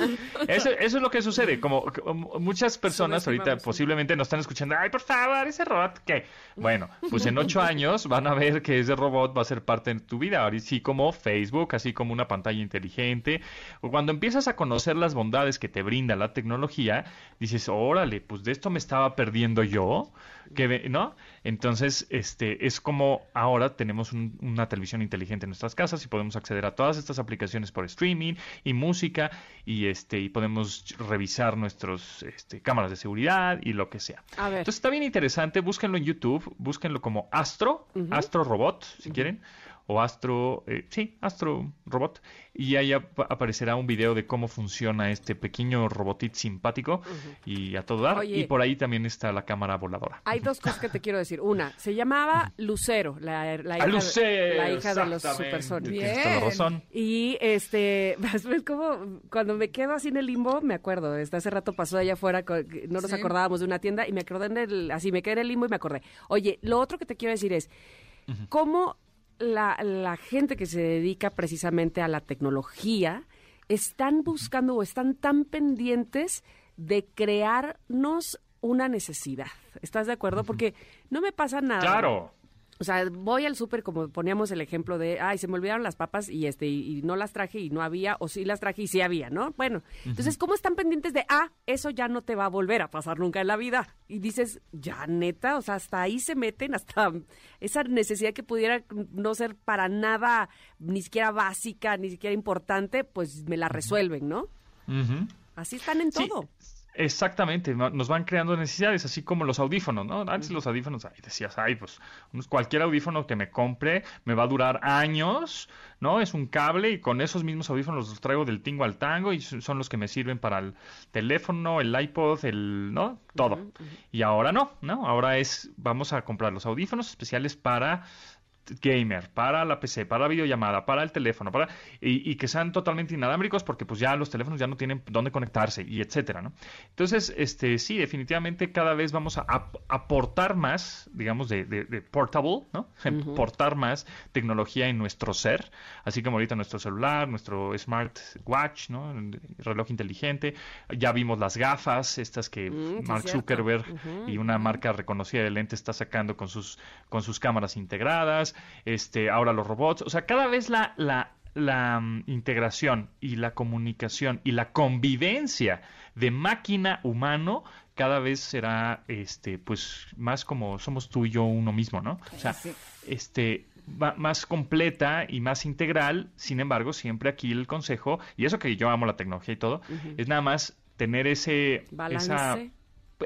Eso, eso es lo que sucede. Como, como muchas personas ahorita posiblemente nos están escuchando, ay, por favor, ese robot, ¿qué? Bueno, pues en ocho años van a ver que ese robot va a ser parte de tu vida, ahora sí como Facebook, así como una pantalla inteligente. O Cuando empiezas a conocer las bondades que te brinda la tecnología, dices, órale, pues de esto me estaba perdiendo yo, que ve- ¿no? Entonces, este, es como ahora tenemos un- una televisión inteligente en nuestras casas y podemos acceder a todas estas aplicaciones por streaming y música y este y podemos revisar nuestros este, cámaras de seguridad y lo que sea. A ver. Entonces está bien interesante, búsquenlo en YouTube, búsquenlo como Astro, Astro Robot, si quieren, o Astro, eh, sí, Astro Robot, y ahí ap- aparecerá un video de cómo funciona este pequeño robotito simpático y a todo dar. Oye. Y por ahí también está la cámara voladora. Hay dos cosas que te quiero decir. Una, se llamaba Lucero, la, la hija, Lucero, la hija de los supersónicos. Y este, es como cuando me quedo así en el limbo, me acuerdo, este, hace rato pasó allá afuera, no nos Sí. acordábamos de una tienda y me acordé en el, así me quedé en el limbo y me acordé. Oye, lo otro que te quiero decir es, ¿cómo la, la gente que se dedica precisamente a la tecnología están buscando o están tan pendientes de crearnos una necesidad? ¿Estás de acuerdo? Porque no me pasa nada. Claro. O sea, voy al súper como poníamos el ejemplo de, ay, se me olvidaron las papas y este y, y no las traje y no había, o sí las traje y sí había, ¿no? Bueno, entonces, ¿cómo están pendientes de, ah, eso ya no te va a volver a pasar nunca en la vida? Y dices, ya neta, o sea, hasta ahí se meten, hasta esa necesidad que pudiera no ser para nada, ni siquiera básica, ni siquiera importante, pues me la resuelven, ¿no? Así están en Sí, todo. Exactamente, no- nos van creando necesidades, así como los audífonos, ¿no? Antes los audífonos, ahí decías, ay, pues cualquier audífono que me compre me va a durar años, ¿no? Es un cable y con esos mismos audífonos los traigo del tingo al tango y son son los que me sirven para el teléfono, el iPod, el, ¿no? Todo. Y ahora no, ¿no? Ahora es, vamos a comprar los audífonos especiales para gamer, para la PC, para la videollamada, para el teléfono, para y, y que sean totalmente inalámbricos porque pues ya los teléfonos ya no tienen dónde conectarse y etcétera, ¿no? Entonces, este sí, definitivamente cada vez vamos a ap- aportar más, digamos, de, de- de portable, ¿no? Portar más tecnología en nuestro ser, así como ahorita nuestro celular, nuestro smartwatch, ¿no? El reloj inteligente, ya vimos las gafas, estas que Mm, Mark. Zuckerberg y una marca reconocida de lentes está sacando con sus con sus cámaras integradas, este, ahora los robots, o sea, cada vez la, la, la mm, integración y la comunicación y la convivencia de máquina humano cada vez será este pues más como somos tú y yo uno mismo, ¿no? O sea, Sí. este más completa y más integral, sin embargo, siempre aquí el consejo, y eso que yo amo la tecnología y todo, es nada más tener ese Balance. esa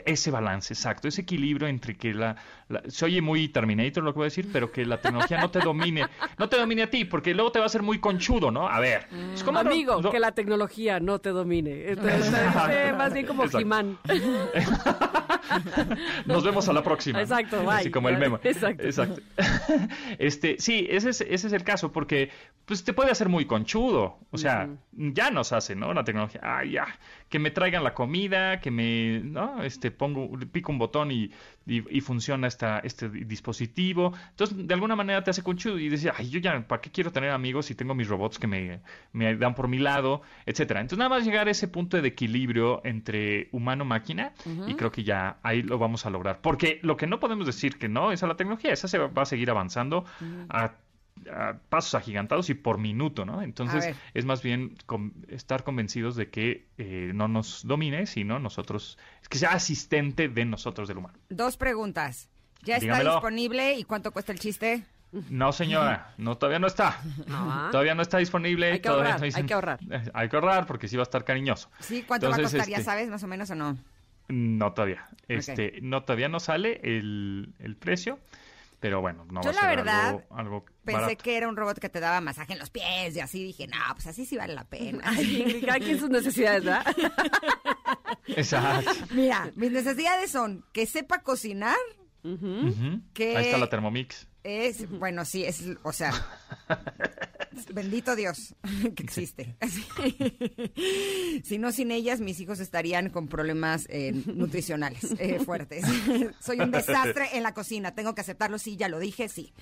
ese balance, exacto, ese equilibrio entre que la, la- se oye muy Terminator lo que voy a decir, pero que la tecnología no te domine, no te domine a ti, porque luego te va a ser muy conchudo, ¿no? A ver, es como no- Amigo, no- que la tecnología no te domine. Entonces, este, más bien como Exacto. Jimán. Nos vemos a la próxima. Exacto, bye. Así como el memo. Exacto. Este, sí, ese es, ese es el caso, porque pues te puede hacer muy conchudo. O sea, ya nos hace, ¿no? La tecnología. Ah, ya. Que me traigan la comida, que me, ¿no? Este, pongo, pico un botón y, y, y funciona esta, este dispositivo. Entonces, de alguna manera te hace conchudo y dices, ay, yo ya, ¿para qué quiero tener amigos si tengo mis robots que me, me dan por mi lado, etcétera? Entonces, nada más llegar a ese punto de equilibrio entre humano-máquina y creo que ya ahí lo vamos a lograr. Porque lo que no podemos decir que no es a la tecnología, esa se va, va a seguir avanzando a, a pasos agigantados y por minuto, ¿no? Entonces, es más bien con- estar convencidos de que eh, no nos domine, sino nosotros, que sea asistente de nosotros, del humano. Dos preguntas. ¿Ya está Dígamelo. disponible y cuánto cuesta el chiste? No, señora, no, todavía no está. Ah. Todavía no está disponible. Hay que todavía ahorrar, no hay que ahorrar. Eh, Hay que ahorrar porque sí va a estar cariñoso. Sí, ¿cuánto va a costar? ¿Ya este, sabes más o menos o no? No todavía. Este, no todavía no sale el, el precio, pero bueno, no Yo va a la ser verdad, algo, algo Pensé barato. que era un robot que te daba masaje en los pies y así dije, no, pues así sí vale la pena. Cada quien sus necesidades, ¿verdad? Exacto. Mira, mis necesidades son que sepa cocinar, que- Ahí está la Thermomix. es, bueno, sí, es, o sea, bendito Dios que existe. si no, sin ellas, mis hijos estarían con problemas eh, nutricionales eh, fuertes. Soy un desastre en la cocina, tengo que aceptarlo, sí, ya lo dije, sí.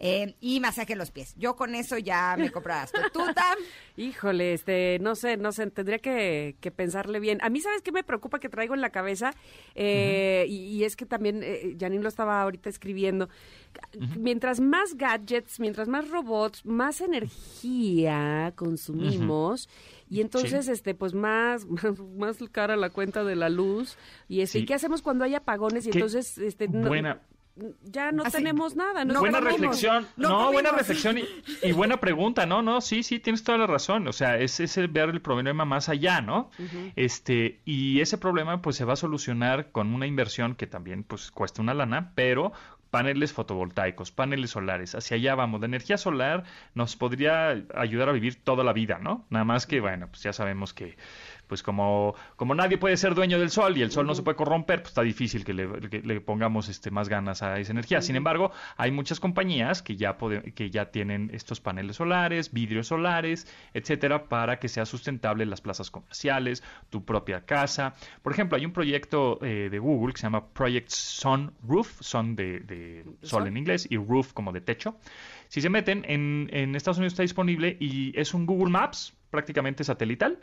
Eh, y masaje en los pies. Yo con eso ya me compras tuta. Híjole, este, no sé, no sé, tendría que, que pensarle bien. A mí, ¿sabes qué me preocupa que traigo en la cabeza? Eh, y, y es que también, eh, Janine lo estaba ahorita escribiendo. Mientras más gadgets, mientras más robots, más energía consumimos. Y entonces, Sí. este, pues más, más, más cara la cuenta de la luz. Y este, Sí. ¿qué hacemos cuando hay apagones? Y Qué entonces, este, no- buena- ya no Así. tenemos nada. No buena comimos. reflexión. No No, buena reflexión y, y buena pregunta. No, no, sí, sí, tienes toda la razón. O sea, es, es el ver el problema más allá, ¿no? Este, y ese problema pues se va a solucionar con una inversión que también pues cuesta una lana, pero paneles fotovoltaicos, paneles solares, hacia allá vamos. La energía solar nos podría ayudar a vivir toda la vida, ¿no? Nada más que, bueno, pues ya sabemos que pues como, como nadie puede ser dueño del sol y el sol no se puede corromper, pues está difícil que le, pongamos este, más ganas a esa energía. Sin embargo, hay muchas compañías que ya, que ya tienen estos paneles solares, vidrios solares, etcétera, para que sea sustentable las plazas comerciales, tu propia casa. Por ejemplo, hay un proyecto eh, de Google que se llama Project Sun Roof, son de, sol en inglés y roof como de techo. Si se meten, en, en Estados Unidos está disponible y es un Google Maps prácticamente satelital,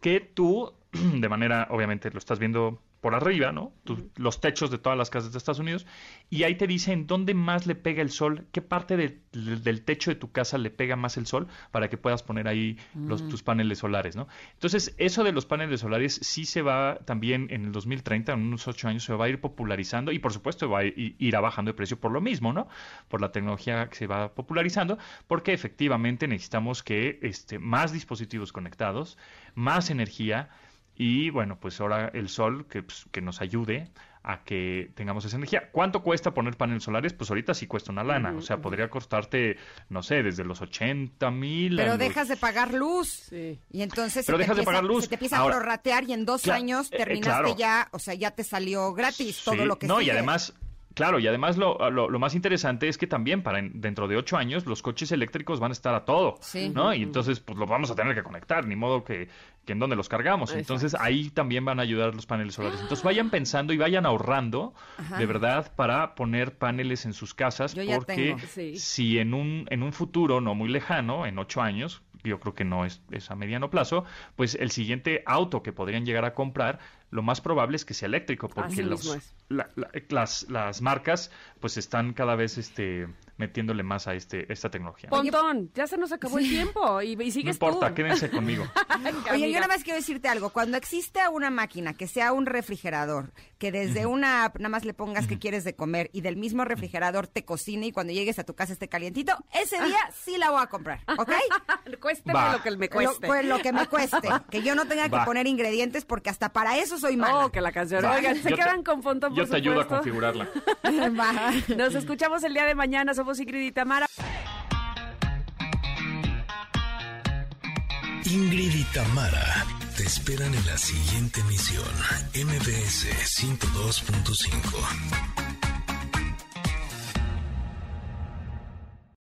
que tú, de manera, obviamente lo estás viendo por arriba, ¿no? Los techos de todas las casas de Estados Unidos, y ahí te dice en dónde más le pega el sol, qué parte del techo de tu casa le pega más el sol, para que puedas poner ahí los, mm. tus paneles solares, ¿no? Entonces, eso de los paneles solares sí se va también en el 2030, en unos ocho años, se va a ir popularizando, y por supuesto va a ir, irá bajando de precio por lo mismo, ¿no? Por la tecnología que se va popularizando, porque efectivamente necesitamos que este, más dispositivos conectados, más energía, y bueno, pues ahora el sol que, pues, que nos ayude a que tengamos esa energía. ¿Cuánto cuesta poner paneles solares? Pues ahorita sí cuesta una lana. o sea, podría costarte, no sé, desde los 80 mil. Pero dejas de pagar luz. Sí. Y entonces Pero se, dejas te empieza, de pagar luz. se te empieza a prorratear y en dos años eh, eh, terminaste ya, o sea, ya te salió gratis todo lo que No, y además Claro, y además lo, lo, más interesante es que también para dentro de ocho años los coches eléctricos van a estar a todo, ¿no? Y entonces pues los vamos a tener que conectar, ni modo que, que en dónde los cargamos. Entonces ahí también van a ayudar los paneles solares. Entonces vayan pensando y vayan ahorrando de verdad para poner paneles en sus casas porque si en un, en un futuro no muy lejano, en ocho años, yo creo que no es, es a mediano plazo, pues el siguiente auto que podrían llegar a comprar lo más probable es que sea eléctrico, porque los, las, las marcas pues están cada vez este metiéndole más a este esta tecnología. Pontón, ya se nos acabó el tiempo y, y sigues No importa, quédense conmigo. Oye, yo nada más quiero decirte algo. Cuando existe una máquina que sea un refrigerador, que desde una app nada más le pongas que quieres de comer y del mismo refrigerador te cocine y cuando llegues a tu casa esté calientito, ese día sí la voy a comprar, ¿ok? Cueste lo que me cueste. pues lo que me cueste. Que yo no tenga que poner ingredientes porque hasta para eso soy mala. Oh, que la canción. Oigan, se quedan con Pontón, Yo te ayudo a configurarla. Nos escuchamos el día de mañana. Somos Ingrid y Tamara. Ingrid y Tamara te esperan en la siguiente emisión, MBS 102.5.